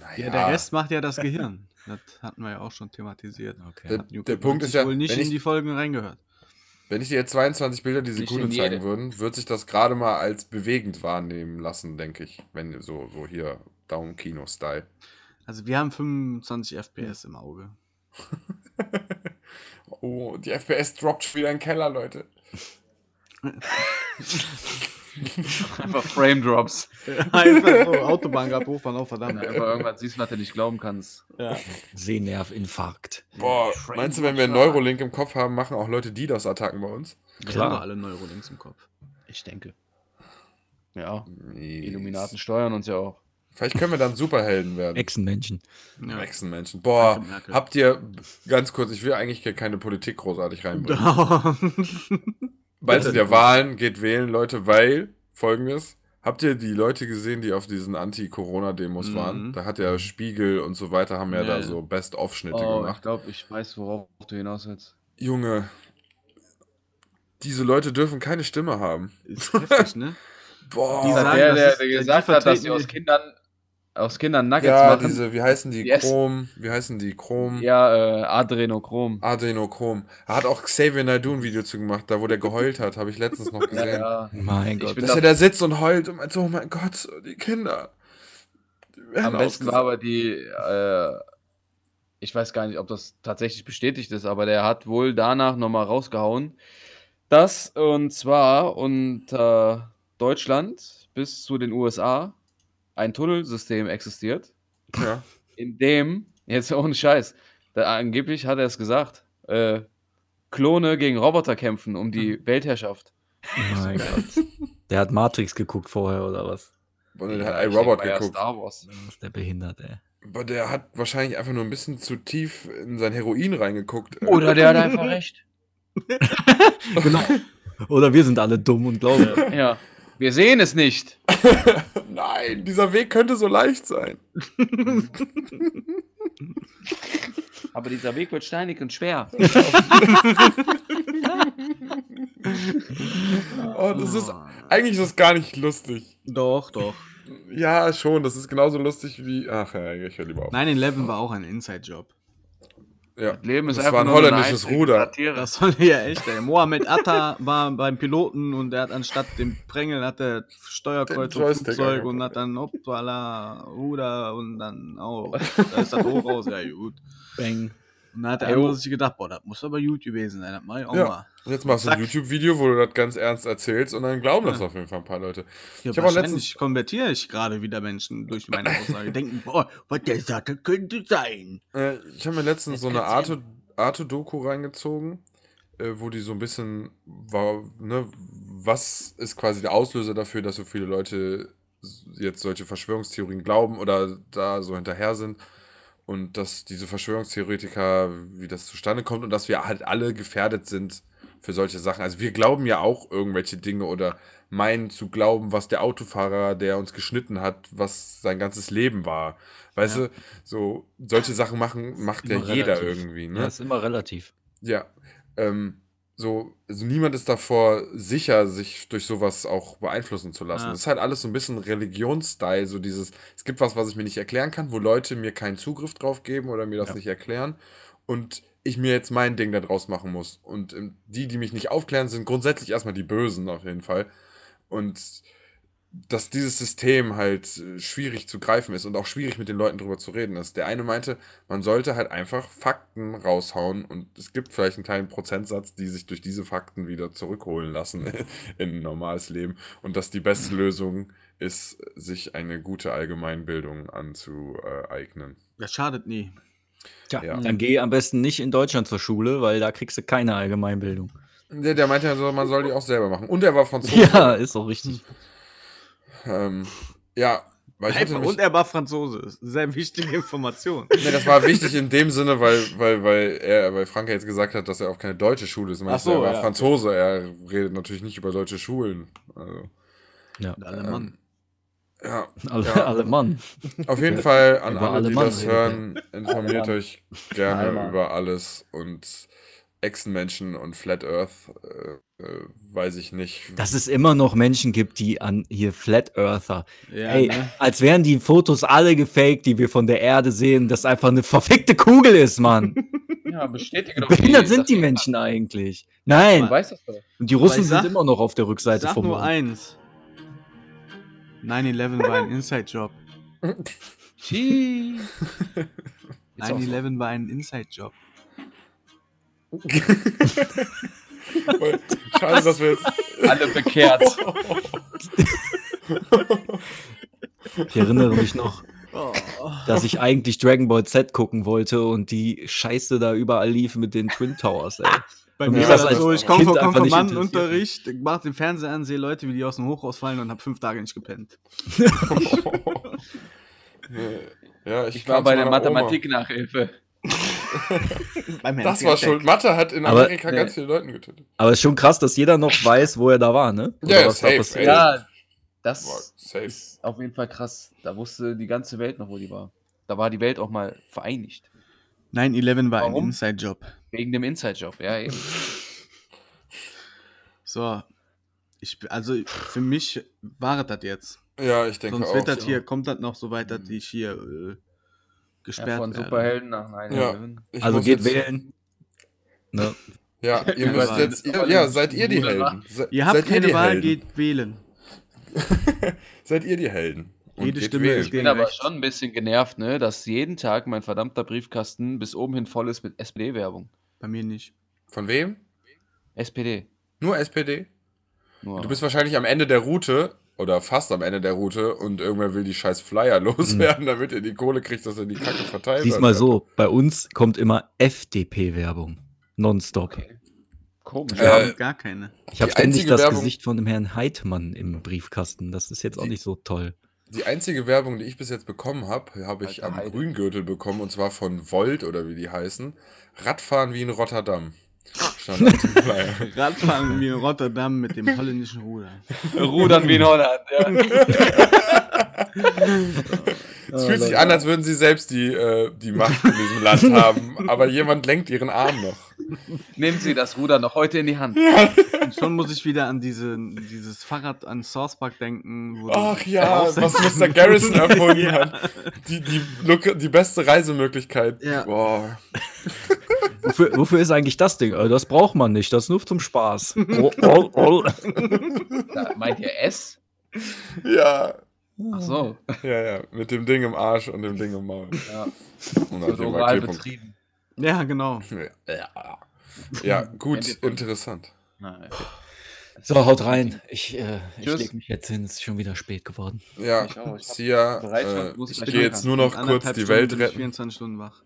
Naja, Ja, der Rest macht ja das Gehirn. Das hatten wir ja auch schon thematisiert. Okay. Der- der Punkt ist ja, wohl nicht wenn in ich- die Folgen reingehört. Wenn ich dir jetzt 22 Bilder die Sekunde zeigen jede. würden, wird sich das gerade mal als bewegend wahrnehmen lassen, denke ich. Wenn so, so hier Daumen-Kino-Style. Also wir haben 25 FPS im Auge. [laughs] Oh, die FPS droppt wieder in den Keller, Leute. [laughs] [laughs] Einfach Frame Drops. [laughs] Einfach so, Autobahn gerade hochfahren, oh verdammt. Einfach irgendwann siehst du, was du nicht glauben kannst. Ja. Sehnervinfarkt. Boah, Frame meinst du, wenn wir einen Neurolink im Kopf haben, machen auch Leute DDoS-Attacken bei uns? Wir Klar. alle Neurolinks im Kopf. Ich denke. Ja, Nee. Illuminaten steuern uns ja auch. Vielleicht können wir dann Superhelden werden. Echsenmenschen. Ja. Echsenmenschen. Boah, habt ihr, ganz kurz, ich will eigentlich hier keine Politik großartig reinbringen. [laughs] Bald sind ja Wahlen, geht wählen, Leute, weil, folgendes, habt ihr die Leute gesehen, die auf diesen Anti-Corona-Demos Mhm. waren? Da hat ja Spiegel und so weiter, haben ja, Ja, da ja. so Best-of-Schnitte Oh, ich gemacht. glaube, ich weiß, worauf du hinaus willst. Junge, diese Leute dürfen keine Stimme haben. Ist heftig, ne? [laughs] Boah, Die Das hat sagen, der, das der, ist- der gesagt hat, dass sie aus Kindern, aus Kindern Nuggets ja, machen. diese, wie heißen die? Yes. Chrom, wie heißen die? Chrom. Ja, äh, Adrenochrom. Adrenochrom. Da hat auch Xavier Naidoo ein Video zu gemacht, da wo der geheult hat, habe ich letztens noch [laughs] Ja, gesehen. ja. Mein Ich Gott. Dass da- er da sitzt und heult und meint so, oh mein Gott, die Kinder. Die Am besten war aber die, äh, ich weiß gar nicht, ob das tatsächlich bestätigt ist, aber der hat wohl danach nochmal rausgehauen, dass und zwar unter Deutschland bis zu den USA ein Tunnelsystem existiert, Ja. in dem, jetzt ohne Scheiß, da, angeblich hat er es gesagt, äh, Klone gegen Roboter kämpfen um die Weltherrschaft. Mein Gott. Der hat Matrix geguckt vorher oder was? Und er Ja, hat iRobot ja, geguckt. Star Wars. Was ist der behindert, ey? Aber der hat wahrscheinlich einfach nur ein bisschen zu tief in sein Heroin reingeguckt. [laughs] Oder der hat einfach recht. [laughs] Genau. Oder wir sind alle dumm und glauben. Ja. Wir sehen es nicht. [laughs] Nein, dieser Weg könnte so leicht sein. [laughs] Aber dieser Weg wird steinig und schwer. [laughs] Oh, das ist, eigentlich ist das gar nicht lustig. Doch, doch. Ja, schon, das ist genauso lustig wie. Ach ja, ich höre lieber auf. 9-11 war auch ein Inside-Job. Ja. Leben ist Das einfach war ein holländisches einzige Ruder. Satire. Das war ja echt, ey. Mohamed Atta war beim Piloten und er hat anstatt dem Prängel hat er Steuerkreuz und Flugzeug und hat dann hoppala, Ruder und dann, oh, da ist das hoch raus, ja gut. Bang. Jo. andere sich gedacht, boah, das muss aber gut gewesen sein. Das mach ich auch Ja. mal. Und jetzt machst du ein. YouTube-Video, wo du das ganz ernst erzählst und dann glauben das Ja. auf jeden Fall ein paar Leute. Ja, Ich wahrscheinlich letztens- konvertiere ich gerade wieder Menschen durch meine Aussage. Die [laughs] denken, boah, was der sagt, das könnte sein. Äh, ich habe mir letztens so eine Arte- Arte-Doku reingezogen, äh, wo die so ein bisschen, war, ne, was ist quasi der Auslöser dafür, dass so viele Leute jetzt solche Verschwörungstheorien glauben oder da so hinterher sind. Und dass diese Verschwörungstheoretiker, wie das zustande kommt und dass wir halt alle gefährdet sind für solche Sachen. Also wir glauben ja auch irgendwelche Dinge oder meinen zu glauben, was der Autofahrer, der uns geschnitten hat, was sein ganzes Leben war. Weißt Ja. du, so solche Sachen machen, macht ja Immer jeder relativ. irgendwie, Ja, ne? ist immer relativ. Ja. Ähm, so, also niemand ist davor sicher, sich durch sowas auch beeinflussen zu lassen. Ja. Das ist halt alles so ein bisschen Religionsstyle, so dieses, es gibt was, was ich mir nicht erklären kann, wo Leute mir keinen Zugriff drauf geben oder mir das Ja. nicht erklären und ich mir jetzt mein Ding da draus machen muss. Und ähm, die, die mich nicht aufklären, sind grundsätzlich erstmal die Bösen auf jeden Fall. Und dass dieses System halt äh, schwierig zu greifen ist und auch schwierig mit den Leuten drüber zu reden ist. Der eine meinte, man sollte halt einfach Fakten raushauen und es gibt vielleicht einen kleinen Prozentsatz, die sich durch diese Fakten wieder zurückholen lassen [laughs] in ein normales Leben und dass die beste Lösung ist, sich eine gute Allgemeinbildung anzueignen. Das schadet nie. Tja, Ja. dann geh am besten nicht in Deutschland zur Schule, weil da kriegst du keine Allgemeinbildung. Der, der meinte also, man soll die auch selber machen. Und er war [laughs] Franzose. Ja, ist auch richtig. Ähm, ja, weil ich nämlich, und er war Franzose. Das ist eine Sehr wichtige Information. [laughs] Nee, das war wichtig in dem Sinne, weil, weil, weil er, weil Frank jetzt gesagt hat, dass er auf keine deutsche Schule ist. Er Ach so, er war ja. Franzose, er redet natürlich nicht über deutsche Schulen. Also, Ja. Alle ähm, Mann. ja, [laughs] Alle, Ja. alle Mann. auf jeden Fall an Über alle, die Mann das hören, informiert Mann. euch gerne Einmal. über alles und Echsenmenschen und Flat Earth, äh, äh, weiß ich nicht. Dass es immer noch Menschen gibt, die an hier Flat Earther. Ja, Ey, ne? als wären die Fotos alle gefaked, die wir von der Erde sehen, das einfach eine verfickte Kugel ist, Mann. [laughs] Ja, bestätige doch. Behindert sind dass die Menschen eigentlich. Du Nein. weißt das doch. Und die Russen sag- sind immer noch auf der Rückseite sag vom nur Mond. eins. 9-11 war ein Inside-Job. [laughs] Tschii. Ist auch so. 9-11 war ein Inside-Job. [laughs] Schade, dass wir jetzt [laughs] Alle bekehrt. Ich erinnere mich noch, Oh. dass ich eigentlich Dragon Ball Z gucken wollte und die Scheiße da überall lief mit den Twin Towers, ey. Bei mir war das so, ich komme Kind vom Konfirmandenunterricht, mach den Fernseher an, sehe Leute, wie die aus dem Hochhaus fallen und habe fünf Tage nicht gepennt. [laughs] ja, ich, Ich war bei der. Mathematik-Nachhilfe. [laughs] Das war schuld. Mathe hat in Aber- Amerika ganz viele Leuten getötet. Aber es ist schon krass, dass jeder noch weiß, wo er da war, ne? Ja, was da safe, ey. Ja, Boah, das safe. ist auf jeden Fall krass. Da wusste die ganze Welt noch, wo die war. Da war die Welt auch mal vereinigt. 9-11 war ein Warum? Inside-Job. Wegen dem Inside-Job, ja eben. So. Ich, also für mich war das jetzt. Ja, ich denke Sonst auch. wird das so. hier, kommt das noch so weit, dass ich hier äh, ja gesperrt von werde. Superhelden nach 9-11. Ich Also geht wählen. Ne? Ja, [laughs] ihr Ja, müsst jetzt, ihr, ja, seid ihr die Helden. [laughs] Se, Ihr habt seid keine ihr die Wahl, Helden. geht wählen. [laughs] Seid ihr die Helden. Und Jede Stimme wählen. ist Ich bin gegen aber schon ein bisschen genervt, ne, dass jeden Tag mein verdammter Briefkasten bis oben hin voll ist mit SPD-Werbung. Bei mir nicht. Von wem? SPD. Nur SPD? Nur. Du bist wahrscheinlich am Ende der Route oder fast am Ende der Route und irgendwer will die scheiß Flyer [laughs] loswerden, damit ihr die Kohle kriegt, dass er die Kacke verteilt. Diesmal so, bei uns kommt immer FDP-Werbung. Nonstop. okay. Komisch. Wir Äh, haben gar keine. Ich habe ständig das Werbung- Gesicht von dem Herrn Heidmann im Briefkasten. Das ist jetzt auch Die- nicht so toll. Die einzige Werbung, die ich bis jetzt bekommen habe, habe ich Alter am Heide. Grüngürtel bekommen und zwar von Volt oder wie die heißen. Radfahren wie in Rotterdam. Flyer. [laughs] Radfahren wie in Rotterdam mit dem holländischen Ruder. Rudern wie in Holland. Ja. [laughs] Es fühlt sich an, als würden sie selbst die, äh, die Macht in diesem Land haben, aber jemand lenkt ihren Arm noch. Nehmen Sie das Ruder noch heute in die Hand. Und schon muss ich wieder an diese, dieses Fahrrad an Source Park denken. Ach ja, was Mr. Garrison [laughs] erfunden Ja. hat. Die, die, die beste Reisemöglichkeit. Ja. Boah. Wofür, wofür ist eigentlich das Ding? Äh, Das braucht man nicht, das ist nur zum Spaß. Oh, oh, oh. Da meint ihr S? Ja. Ach so. Ja, ja. Mit dem Ding im Arsch und dem Ding im Maul. Ja. Und oral Markierpunkt. betrieben. Ja, genau. Ja. Ja, gut, interessant. Nein. So, haut rein. Ich, äh, ich Tschüss. leg mich jetzt hin, es ist schon wieder spät geworden. Ja, Ich auch, ich Sia, äh, muss ich ich gehe jetzt nur noch kurz die Stunden Welt bin ich retten. 24 Stunden wach.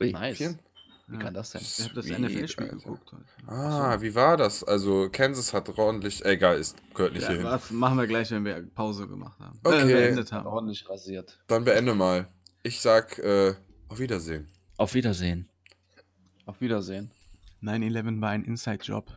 Nice. Wie kann das sein? Ich habe das NFL-Spiel Alter. geguckt heute. Ah, wie war das? Also, Kansas hat ordentlich. Egal, ist, gehört nicht Ja, hierhin. was machen wir gleich, wenn wir Pause gemacht haben. Okay. Äh, beendet haben. Ordentlich rasiert. Dann beende mal. Ich sag, äh, auf Wiedersehen. Auf Wiedersehen. Auf Wiedersehen. 9-11 war ein Inside-Job.